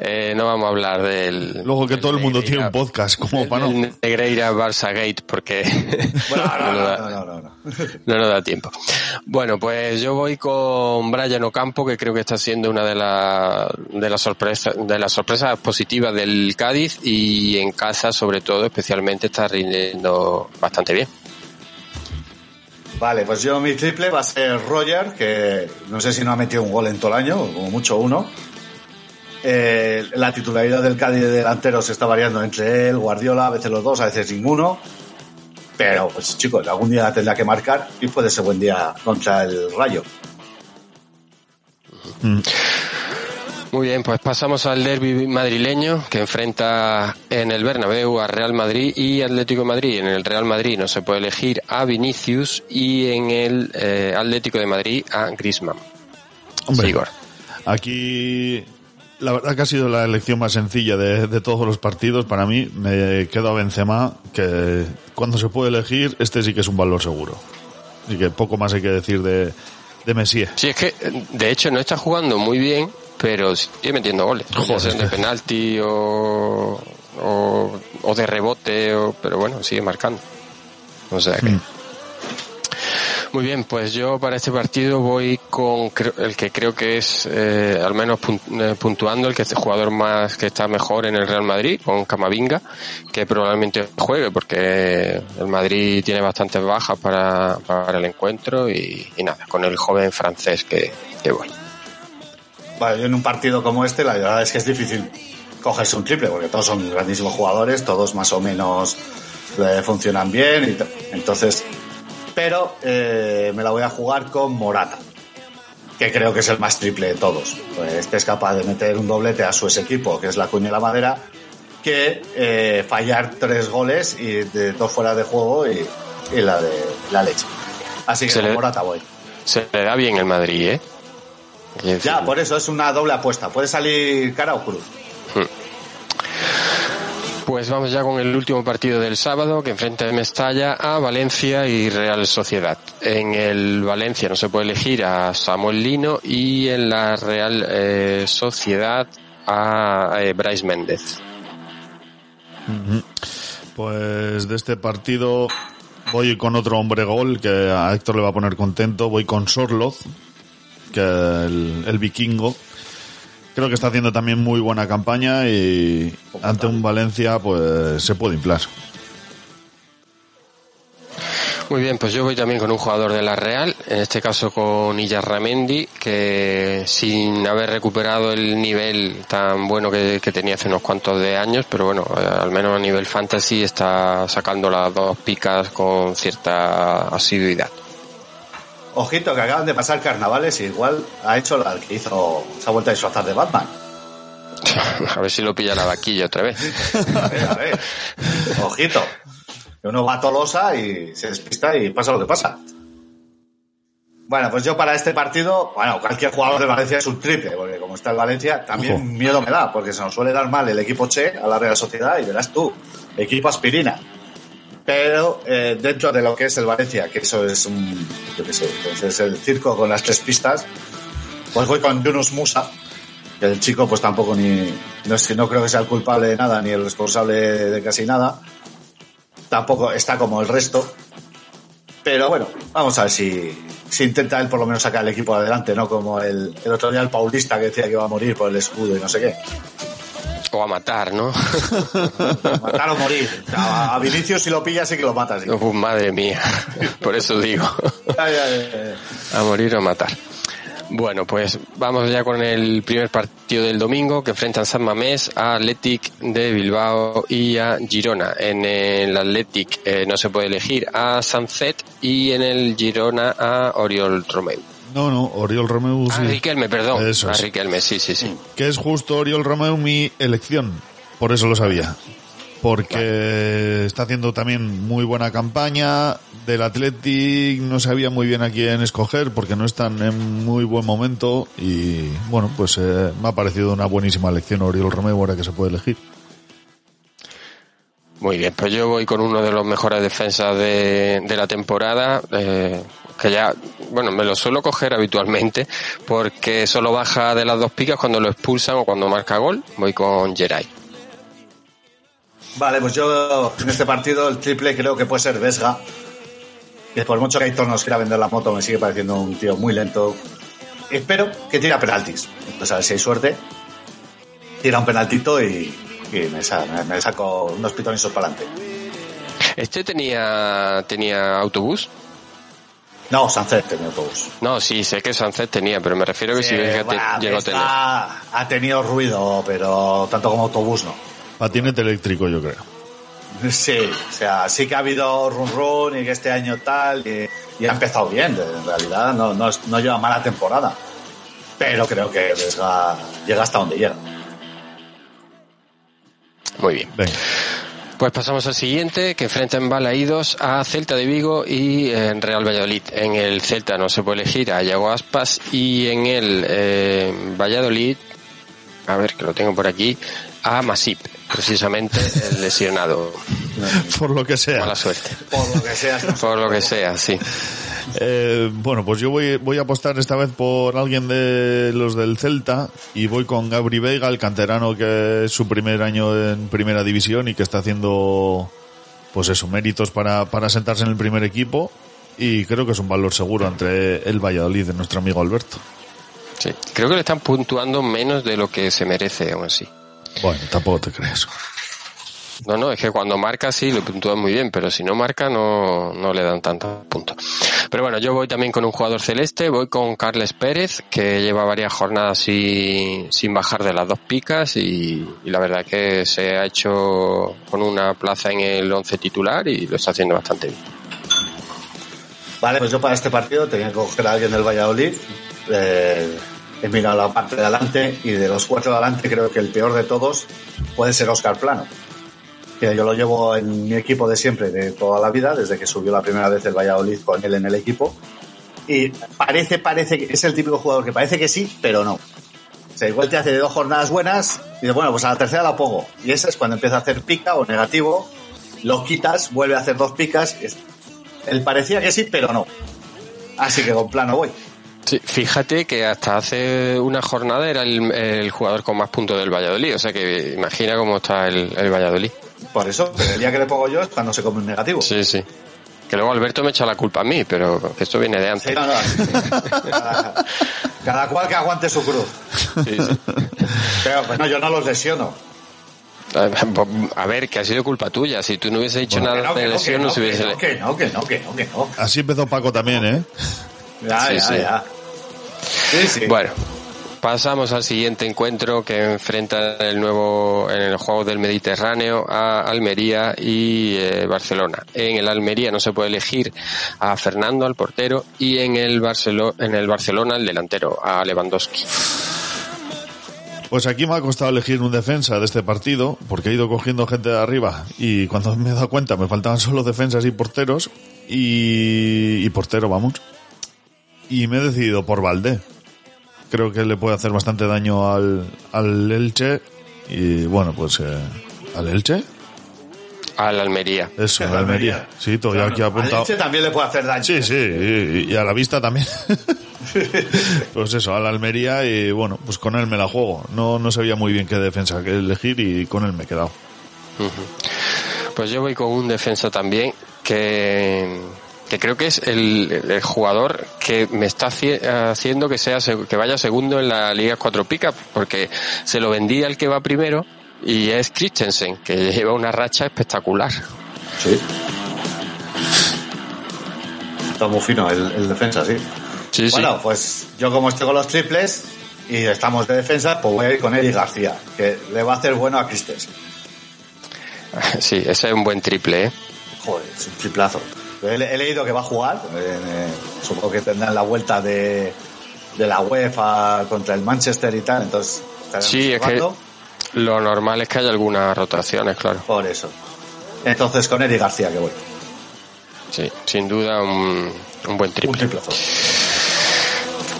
Eh, no vamos a hablar del. Luego que del todo el mundo tiene un podcast, como para no. Negreira Barça Gate, porque Bueno, no, no, nos no, da, no, no, no, no. no nos da tiempo. Bueno, pues yo voy con Brian Ocampo, que creo que está siendo una de, la- de las sorpresas, de las sorpresas positivas del Cádiz y en casa, sobre todo, especialmente, está rindiendo bastante bien. Vale, pues yo mi triple va a ser Roger, que no sé si no ha metido un gol en todo el año, o como mucho uno. Eh, la titularidad del Cádiz de delantero se está variando entre él, Guardiola, a veces los dos, a veces ninguno. Pero, pues chicos, algún día tendrá que marcar y puede ser buen día contra el Rayo. Muy bien, pues pasamos al derby madrileño que enfrenta en el Bernabéu a Real Madrid y Atlético de Madrid. En el Real Madrid no se puede elegir a Vinicius y en el eh, Atlético de Madrid a Griezmann. Hombre, aquí la verdad que ha sido la elección más sencilla de, de todos los partidos. Para mí me quedo a Benzema, que cuando se puede elegir, este sí que es un valor seguro. Así que poco más hay que decir de, de Messier. Sí, es que de hecho no está jugando muy bien, pero sigue metiendo goles. Joder, de penalti o, o, o de rebote, o, pero bueno, sigue marcando. O sea que. Mm. Muy bien, pues yo para este partido voy con el que creo que es, eh, al menos eh, puntuando, el que es el jugador más que está mejor en el Real Madrid, con Camavinga, que probablemente juegue porque el Madrid tiene bastantes bajas para, para el encuentro y, y nada, con el joven francés que, que voy. Vale, en un partido como este, la verdad es que es difícil cogerse un triple, porque todos son grandísimos jugadores, todos más o menos eh, funcionan bien. y entonces, pero eh, me la voy a jugar con Morata, que creo que es el más triple de todos. Pues Este es capaz de meter un doblete a su ex equipo, que es la cuña y la madera, que eh, fallar tres goles y de dos fuera de juego y, y la de la leche. Así que Se con le- Morata voy. Se le da bien el Madrid, ¿eh? Ya, por eso es una doble apuesta. Puede salir cara o cruz. Pues vamos ya con el último partido del sábado que enfrenta el Mestalla a Valencia y Real Sociedad. En el Valencia no se puede elegir a Samuel Lino y en la Real eh, Sociedad a eh, Bryce Méndez. Pues de este partido voy con otro hombre gol que a Héctor le va a poner contento. Voy con Sorloz, que el, el vikingo. Creo que está haciendo también muy buena campaña y ante un Valencia pues se puede inflar. Muy bien, pues yo voy también con un jugador de la Real, en este caso con Illarramendi, que sin haber recuperado el nivel tan bueno que, que tenía hace unos cuantos de años, pero bueno, eh, al menos a nivel fantasy está sacando las dos picas con cierta asiduidad. Ojito que acaban de pasar carnavales y igual ha hecho la que hizo esa vuelta a disfrazar de Batman. A ver si lo pilla la vaquilla otra vez. A ver, a ver. Ojito. Que uno va a Tolosa y se despista y pasa lo que pasa. Bueno, pues yo para este partido, bueno, cualquier jugador de Valencia es un triple, porque como está el Valencia, también Ojo. miedo me da, porque se nos suele dar mal el equipo Che a la Real Sociedad y verás tú, equipo aspirina. Pero eh, dentro de lo que es el Valencia, que eso es un, yo qué sé, pues es el circo con las tres pistas, pues voy con Yunus Musa, que el chico pues tampoco ni, no, es que no creo que sea el culpable de nada, ni el responsable de casi nada, tampoco está como el resto, pero bueno, vamos a ver si, si intenta él por lo menos sacar el equipo adelante, no como el, el otro día el paulista que decía que iba a morir por el escudo y no sé qué. O a matar, ¿no? Matar o morir. A, a Vinicius si lo pillas sí que lo matas. sí. Madre mía. Por eso digo. A morir o matar. Bueno, pues vamos ya con el primer partido del domingo que enfrentan San Mamés a Athletic de Bilbao y a Girona. En el Athletic eh, no se puede elegir a Sanzet y en el Girona a Oriol Romeu. No, no, Oriol Romeu sí. A Riquelme, perdón. Eso a es. Riquelme, sí, sí, sí. Que es justo Oriol Romeu mi elección. Por eso lo sabía. Porque está haciendo también muy buena campaña. Del Athletic no sabía muy bien a quién escoger porque no están en muy buen momento. Y bueno, pues eh, me ha parecido una buenísima elección Oriol Romeu ahora que se puede elegir. Muy bien, pues yo voy con uno de los mejores defensas de, de la temporada, eh, que ya, bueno, me lo suelo coger habitualmente, porque solo baja de las dos picas cuando lo expulsan o cuando marca gol. Voy con Geray. Vale, pues yo en este partido el triple creo que puede ser Vesga. Que por mucho que Aitor nos quiera vender la moto, me sigue pareciendo un tío muy lento. Espero que tire a penaltis. Entonces a ver si hay suerte. Tira un penaltito y, y me saco unos pitonisos para adelante. Este tenía, tenía autobús. No, Sánchez tenía autobús. No, sí, sé que Sánchez tenía, pero me refiero que Sí, si bueno, llegó a tener. Ha tenido ruido, pero tanto como autobús no. Patinete eléctrico, yo creo. Sí, o sea, sí que ha habido run run y que este año tal, y, y ha empezado bien, en realidad no, no, no lleva mala temporada. Pero creo que llega, llega hasta donde llega. Muy bien. Venga. Pues pasamos al siguiente, que enfrenta en Balaídos a Celta de Vigo y en Real Valladolid. En el Celta no se puede elegir a Yago Aspas y en el eh, Valladolid, a ver que lo tengo por aquí, a Masip, precisamente el lesionado. Por lo que sea. Mala suerte. Por lo que sea. Por lo que sea, sí. Eh, bueno, pues yo voy, voy a apostar esta vez por alguien de los del Celta y voy con Gabri Veiga, el canterano que es su primer año en primera división y que está haciendo, pues eso, méritos para, para sentarse en el primer equipo y creo que es un valor seguro entre el Valladolid de nuestro amigo Alberto. Sí. Creo que le están puntuando menos de lo que se merece, aún así. Bueno, tampoco te crees. No, no, es que cuando marca sí lo puntúan muy bien, pero si no marca no, no le dan tantos puntos. Pero bueno, yo voy también con un jugador celeste, voy con Carles Pérez, que lleva varias jornadas sin, sin bajar de las dos picas y, y la verdad que se ha hecho con una plaza en el once titular y lo está haciendo bastante bien. Vale, pues yo para este partido tenía que coger a alguien del Valladolid. Eh, he mirado la parte de adelante y de los cuatro de adelante creo que el peor de todos puede ser Oscar Plano. Yo lo llevo en mi equipo de siempre, de toda la vida, desde que subió la primera vez el Valladolid con él en el equipo. Y parece, parece que es el típico jugador que parece que sí, pero no. O sea, igual te hace dos jornadas buenas y dices, bueno, pues a la tercera la pongo. Y esa es cuando empieza a hacer pica o negativo, lo quitas, vuelve a hacer dos picas. Él parecía que sí, pero no. Así que con plano voy. Sí, fíjate que hasta hace una jornada era el, el jugador con más puntos del Valladolid, o sea que imagina cómo está el, el Valladolid. Por eso, pero el día que le pongo yo es cuando se come un negativo. Sí, sí. Que luego Alberto me echa la culpa a mí, pero esto viene de antes. Sí, no, no, sí, sí. Cada, cada cual que aguante su cruz. Sí, sí. Pero bueno, yo no los lesiono. A ver, que ha sido culpa tuya. Si tú no hubiese dicho Que nada no, de lesión, que no, no, se hubiese... que no, que no, que no, que no, que no. Así empezó Paco también, ¿eh? Ya, Sí, ya, sí. ya. Sí, sí. Bueno, pasamos al siguiente encuentro que enfrenta el nuevo en el juego del Mediterráneo a Almería y eh, Barcelona. En el Almería no se puede elegir a Fernando, al portero, y en el, Barcelo- en el Barcelona el delantero, a Lewandowski. Pues aquí me ha costado elegir un defensa de este partido, porque he ido cogiendo gente de arriba y cuando me he dado cuenta me faltaban solo defensas y porteros y, y portero, vamos. Y me he decidido por Valdé. Creo que le puede hacer bastante daño al, al Elche y bueno, pues eh, al Elche. Al Almería. Eso, al Almería. Almería. Sí, todavía aquí Al apuntado. Elche también le puede hacer daño. Sí, sí, y, y a la vista también. pues eso, a la Almería y bueno, pues con él me la juego. No, no sabía muy bien qué defensa que elegir y con él me he quedado. Pues yo voy con un defensa también que, que creo que es el, el jugador que me está haci- haciendo que sea que vaya segundo en la Liga Cuatro Picas porque se lo vendí al que va primero y es Christensen que lleva una racha espectacular. Sí. Está muy fino el, el defensa, sí. Sí, bueno, pues yo como estoy con los triples y estamos de defensa, pues voy a ir con Eric García, que le va a hacer bueno a Christensen. Sí, ese es un buen triple, ¿eh? Joder, es un triplazo. He, he leído que va a jugar, eh, eh, supongo que tendrán la vuelta de, de la UEFA contra el Manchester y tal, entonces Sí, es que lo normal es que haya algunas rotaciones, claro. por eso. Entonces con Eric García que voy. Sí, sin duda un, un buen triple.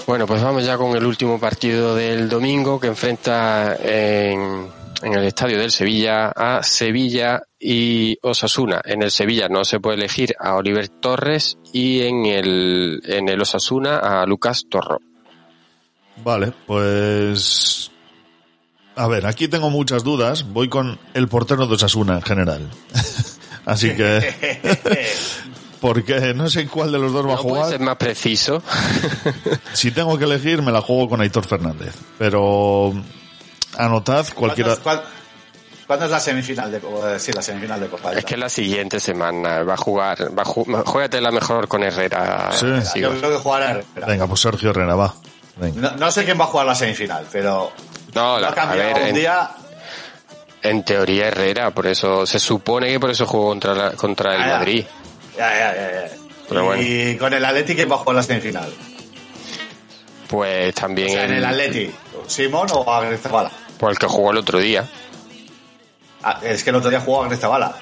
Bueno, pues vamos ya con el último partido del domingo que enfrenta en, en el estadio del Sevilla a Sevilla y Osasuna. En el Sevilla no se puede elegir a Oliver Torres y en el, en el Osasuna a Lucas Torro. Vale, pues... A ver, aquí tengo muchas dudas. Voy con el portero de Osasuna en general. Así que... Porque no sé cuál de los dos va a ¿No puede jugar. ser más preciso? Si tengo que elegir, me la juego con Aitor Fernández. Pero anotad cualquiera. ¿Cuántos, cuál- ¿Cuándo es la semifinal de eh, sí, la semifinal de Copa? Es que la siguiente semana va a jugar, va a ju- juégatela mejor con Herrera. Sí. Sigo. Yo creo que jugará Herrera. Venga, pues Sergio Herrera, va. Venga. No, no sé quién va a jugar la semifinal, pero No, la- ha a cambiado ver, un en, día. en teoría Herrera, por eso se supone que por eso jugó contra, la- contra el Ah, ya. Madrid. Ya, ya, ya, ya. Pero bueno. y con el ¿quién va a jugar la semifinal? Pues O también sea, en el Atleti, ¿Simón o Agrezabala? por el que jugó el otro día. Ah, es que el otro día jugó Agrezabala.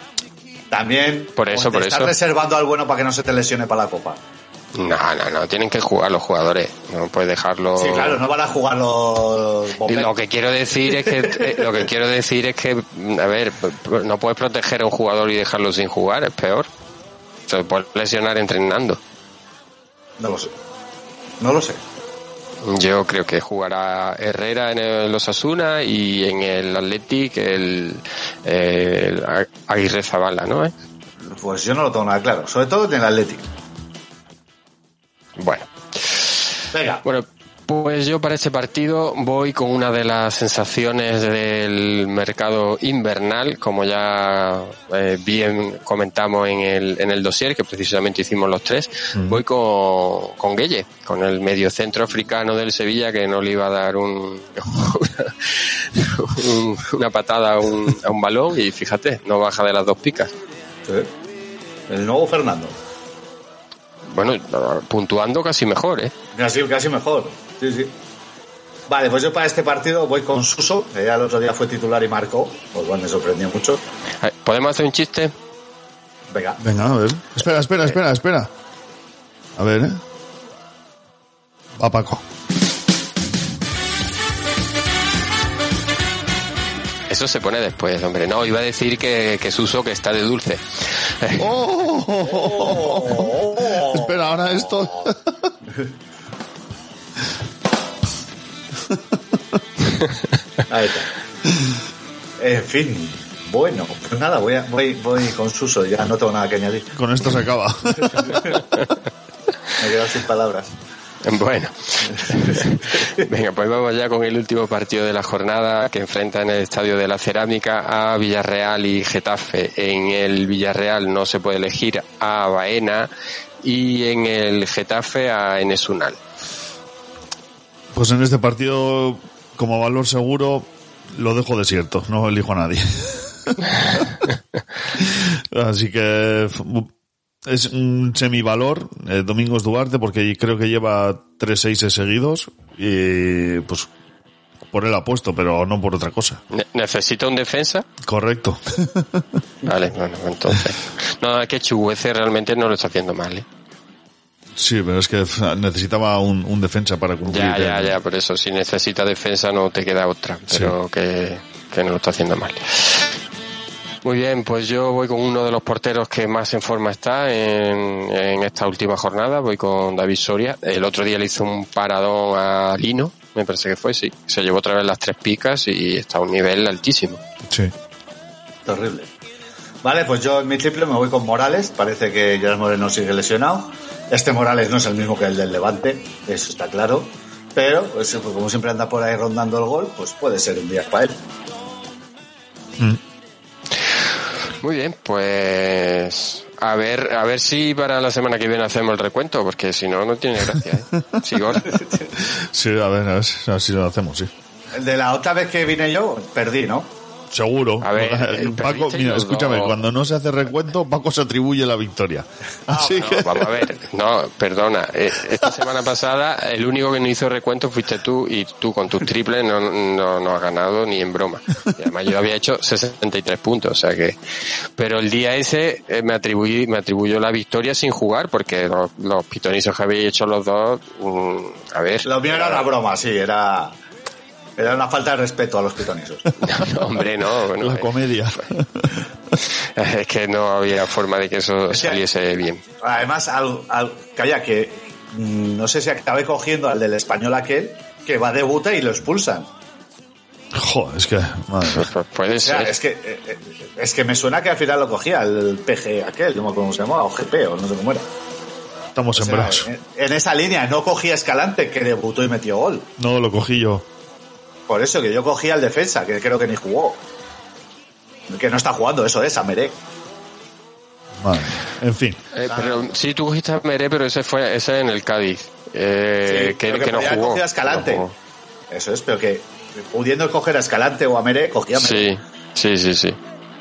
También. Por eso, te por estás eso. reservando al bueno para que no se te lesione para la Copa. No, no, no, tienen que jugar los jugadores. No puedes dejarlo. Sí, claro, no van a jugar los Y bomberos. lo que quiero decir es que eh, lo que quiero decir es que a ver no puedes proteger a un jugador y dejarlo sin jugar es peor se puede lesionar entrenando No lo sé. No lo sé. Yo creo que jugará Herrera en el Osasuna y en el Athletic el, el Aguirre Zabala ¿no? ¿Eh? Pues yo no lo tengo nada claro. Sobre todo en el Atleti. bueno Venga. Bueno, pues yo para este partido voy con una de las sensaciones del mercado invernal, como ya eh, bien comentamos en el, en el dossier, que precisamente hicimos los tres. Voy con, con Gueye, con el mediocentro africano del Sevilla, que no le iba a dar un, un- una patada a un, a un balón y fíjate, no baja de las dos picas. El nuevo Fernando. Bueno, puntuando casi mejor, ¿eh? Casi, casi mejor. Sí, sí. Vale, pues yo para este partido voy con Suso, que ya el otro día fue titular y marcó. Pues bueno, me sorprendió mucho. Ver, ¿Podemos hacer un chiste? Venga. Venga, a ver. Espera, espera, espera, espera. A ver, ¿eh? Va Paco. Eso se pone después, hombre. No, iba a decir que, que Suso que está de dulce. ¡Oh! Espera, ahora esto. Ahí está. En fin. Bueno, pues nada, voy, a- voy, voy con Suso, ya no tengo nada que añadir. Con esto se acaba. Me he quedado sin palabras. Bueno. Venga, pues vamos ya con el último partido de la jornada que enfrenta en el Estadio de la Cerámica a Villarreal y Getafe. En el Villarreal no se puede elegir a Baena y en el Getafe a Enesunal. Pues en este partido, como valor seguro, lo dejo desierto. No elijo a nadie. Así que es un semivalor, eh, Domingos Duarte, porque creo que lleva tres seises seguidos y pues por él apuesto, pero no por otra cosa. Ne- ¿Necesita un defensa? Correcto. Vale, bueno, entonces. No, es que Chuguece realmente no lo está haciendo mal, ¿eh? Sí, pero es que necesitaba un, un defensa para cumplir. Ya, ya, el- ya, por eso. Si necesita defensa no te queda otra, pero que, que no lo está haciendo mal. Muy bien, pues yo voy con uno de los porteros que más en forma está en, en esta última jornada. Voy con David Soria. El otro día le hizo un paradón a Lino, me parece que fue, sí. Se llevó otra vez las tres picas y está a un nivel altísimo. Sí. Terrible. Vale, pues yo en mi triple me voy con Morales. Parece que Gerard Moreno sigue lesionado. Este Morales no es el mismo que el del Levante, eso está claro. Pero, pues, como siempre anda por ahí rondando el gol, pues puede ser un día para él. Muy bien, pues a ver, a ver si para la semana que viene hacemos el recuento, porque si no, no tiene gracia. ¿eh? Sigor. Sí, a ver, a ver, si- a ver si lo hacemos, sí. El de la otra vez que vine yo, perdí, ¿no? Seguro. A ver, Paco, mira, los escúchame, cuando no se hace recuento, Paco se atribuye la victoria. Ah, Así No, que, vamos a ver, no, perdona. eh, Esta semana pasada, el único que no hizo recuento fuiste tú y tú con tus triples no, no, no has ganado ni en broma. Y además yo había hecho 63 puntos, o sea que. Pero el día ese eh, me atribuí, me atribuyó la victoria sin jugar porque los, los pitonizos que habéis hecho los dos, mm, a ver. Lo mío era una broma, sí, era, era una falta de respeto a los pitonisos. No, hombre, no. bueno, la eh, comedia. es que no había forma de que eso que- saliese bien. Además, al, al, calla, que mm, no sé si acabé cogiendo al del español aquel, que va a debutar y lo expulsan. Joder, es que, madre. Pues puede O sea, ser. es que, eh, eh, es que me suena que al final lo cogía el PG aquel, no me acuerdo cómo se llamaba, o GP, o no sé cómo era. Estamos O sea, en esa línea no cogía Escalante, que debutó y metió gol. No, lo cogí yo. Por eso que yo cogía al defensa, que creo que ni jugó. Que no está jugando, eso es, Ameré. Vale. En fin. Eh, pero sí, tú cogiste a Meré, pero ese fue ese en el Cádiz. Eh, Sí, que, pero que no jugó. cogido a Escalante. No jugó. Eso es, pero que pudiendo coger a Escalante o a Meré, cogía a Meré. Sí, sí, sí, sí.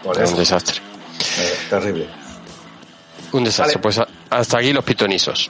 Por Era eso. un desastre. Eh, terrible. Un desastre. Vale. Pues a- hasta aquí los pitonisos.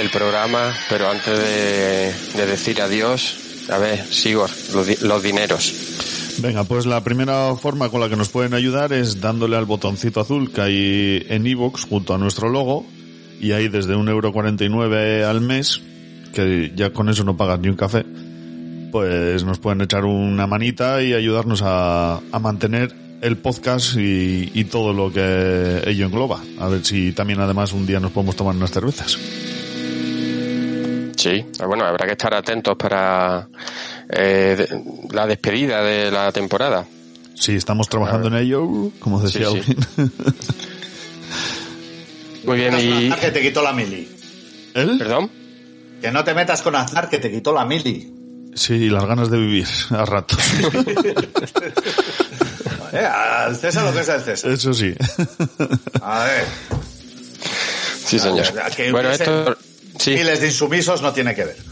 El, programa, pero antes de, de decir adiós, a ver, Sigor, los, los dineros. Venga, pues la primera forma con la que nos pueden ayudar es dándole al botoncito azul que hay en iVoox junto a nuestro logo y ahí desde un euro al mes, que ya con eso no pagas ni un café, pues nos pueden echar una manita y ayudarnos a, mantener el podcast y todo lo que ello engloba. A ver si también además un día nos podemos tomar unas cervezas. Sí, bueno, habrá que estar atentos para eh, de- la despedida de la temporada. Sí, estamos trabajando en ello, como decía Sí, sí. Muy bien, y... Aznar que te quitó la mili. ¿Él? ¿Perdón? Que no te metas con Aznar que te quitó la mili. Sí, y las ganas de vivir a ratos. Eh, al César lo que es el César. Eso sí. A ver. Sí, señor. Que Bueno, hubiese esto... Sí. Miles de insumisos no tiene que ver.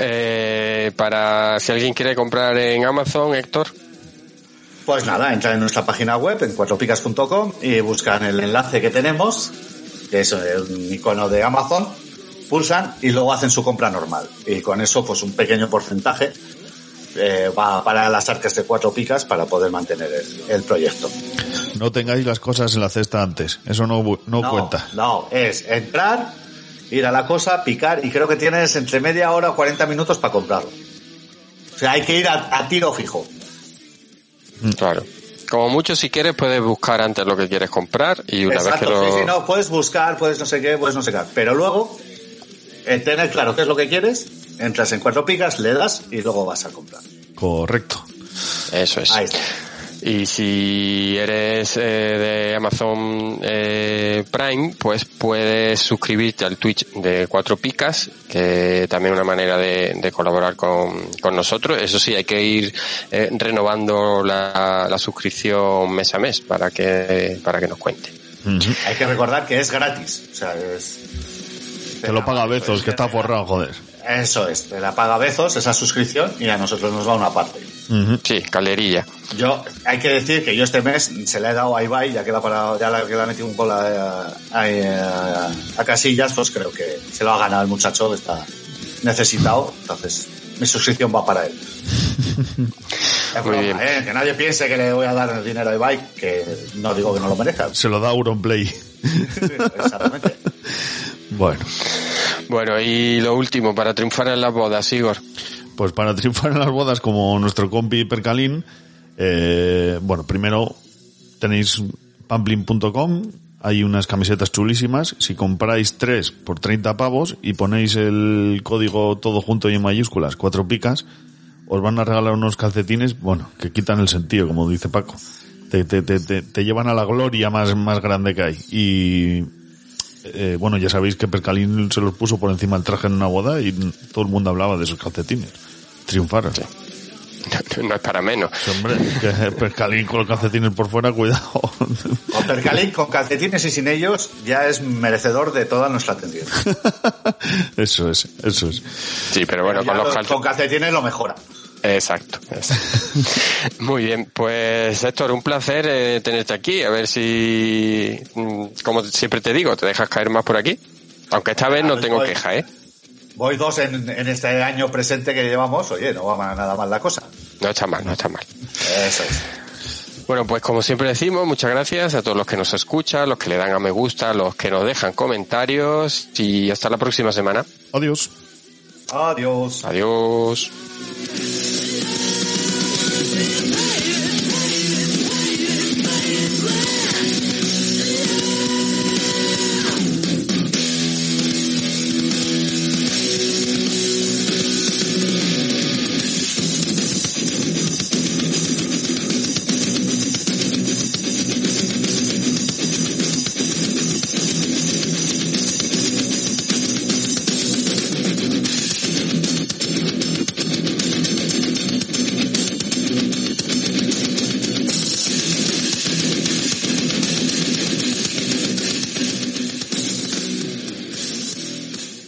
Eh, para si alguien quiere comprar en Amazon, Héctor. Pues nada, entran en nuestra página web, en cuatropicas.com, y buscan el enlace que tenemos, que es un icono de Amazon, pulsan y luego hacen su compra normal. Y con eso, pues un pequeño porcentaje eh, va para las arcas de cuatro picas para poder mantener el, el proyecto. No tengáis las cosas en la cesta antes. Eso no, no, No, cuenta. No, es entrar, ir a la cosa, picar, y creo que tienes entre media hora o 40 minutos para comprarlo. O sea, hay que ir a, a tiro fijo. Claro. Como mucho, si quieres, puedes buscar antes lo que quieres comprar y una Exacto, vez que lo... sí, sí, no, puedes buscar, puedes no sé qué, puedes no sé qué. Pero luego, eh, tener claro qué es lo que quieres, entras en cuatro picas, le das y luego vas a comprar. Correcto. Eso es. Ahí está. Y si eres eh, de Amazon eh, Prime, pues puedes suscribirte al Twitch de Cuatro Picas, que también es una manera de, de colaborar con, con nosotros. Eso sí, hay que ir eh, renovando la, la suscripción mes a mes para que, para que nos cuente. Hay que recordar que es gratis. O sea, es, Que lo paga Bezos, que está forrado, joder. Eso es, te la paga Bezos, esa suscripción, y a nosotros nos va una parte. Sí, calderilla. Yo, hay que decir que yo este mes se le he dado a Ibai, ya que la, para, ya la, que le ha metido un gol a, a- a- a Casillas, pues creo que se lo ha ganado el muchacho, está necesitado, entonces mi suscripción va para él. Es Muy broma, bien. ¿eh? Que nadie piense que le voy a dar el dinero a Ibai, que no digo que no lo merezca. Se lo da Auronplay. Exactamente. Bueno, Bueno, y lo último, para triunfar en las bodas, Igor. pues para triunfar en las bodas como nuestro compi Percalín, eh, bueno, primero tenéis pamplin.com, hay unas camisetas chulísimas. Si compráis tres por 30 pavos y ponéis el código todo junto y en mayúsculas, cuatro picas, os van a regalar unos calcetines, bueno, que quitan el sentido, como dice Paco. Te, te, te, te, te llevan a la gloria más, más grande que hay. Y eh, bueno, ya sabéis que Percalín se los puso por encima del traje en una boda y todo el mundo hablaba de esos calcetines. Triunfaron. No es para menos. Hombre, que Percalín con los calcetines por fuera, cuidado. Con Percalín, con calcetines y sin ellos, ya es merecedor de toda nuestra atención. Eso es, eso es. Sí, pero bueno, con los lo- calcetines... con calcetines lo mejora. Exacto, exacto. Muy bien, pues Héctor, un placer eh, tenerte aquí. A ver si, mm, como siempre te digo, te dejas caer más por aquí. Aunque esta vez no tengo queja, ¿eh? Voy dos en, en este año presente que llevamos. Oye, no va nada mal la cosa. No está mal, no está mal. Eso es. Bueno, pues como siempre decimos, muchas gracias a todos los que nos escuchan, los que le dan a me gusta, los que nos dejan comentarios y hasta la próxima semana. Adiós. Adiós. Adiós. Thank you.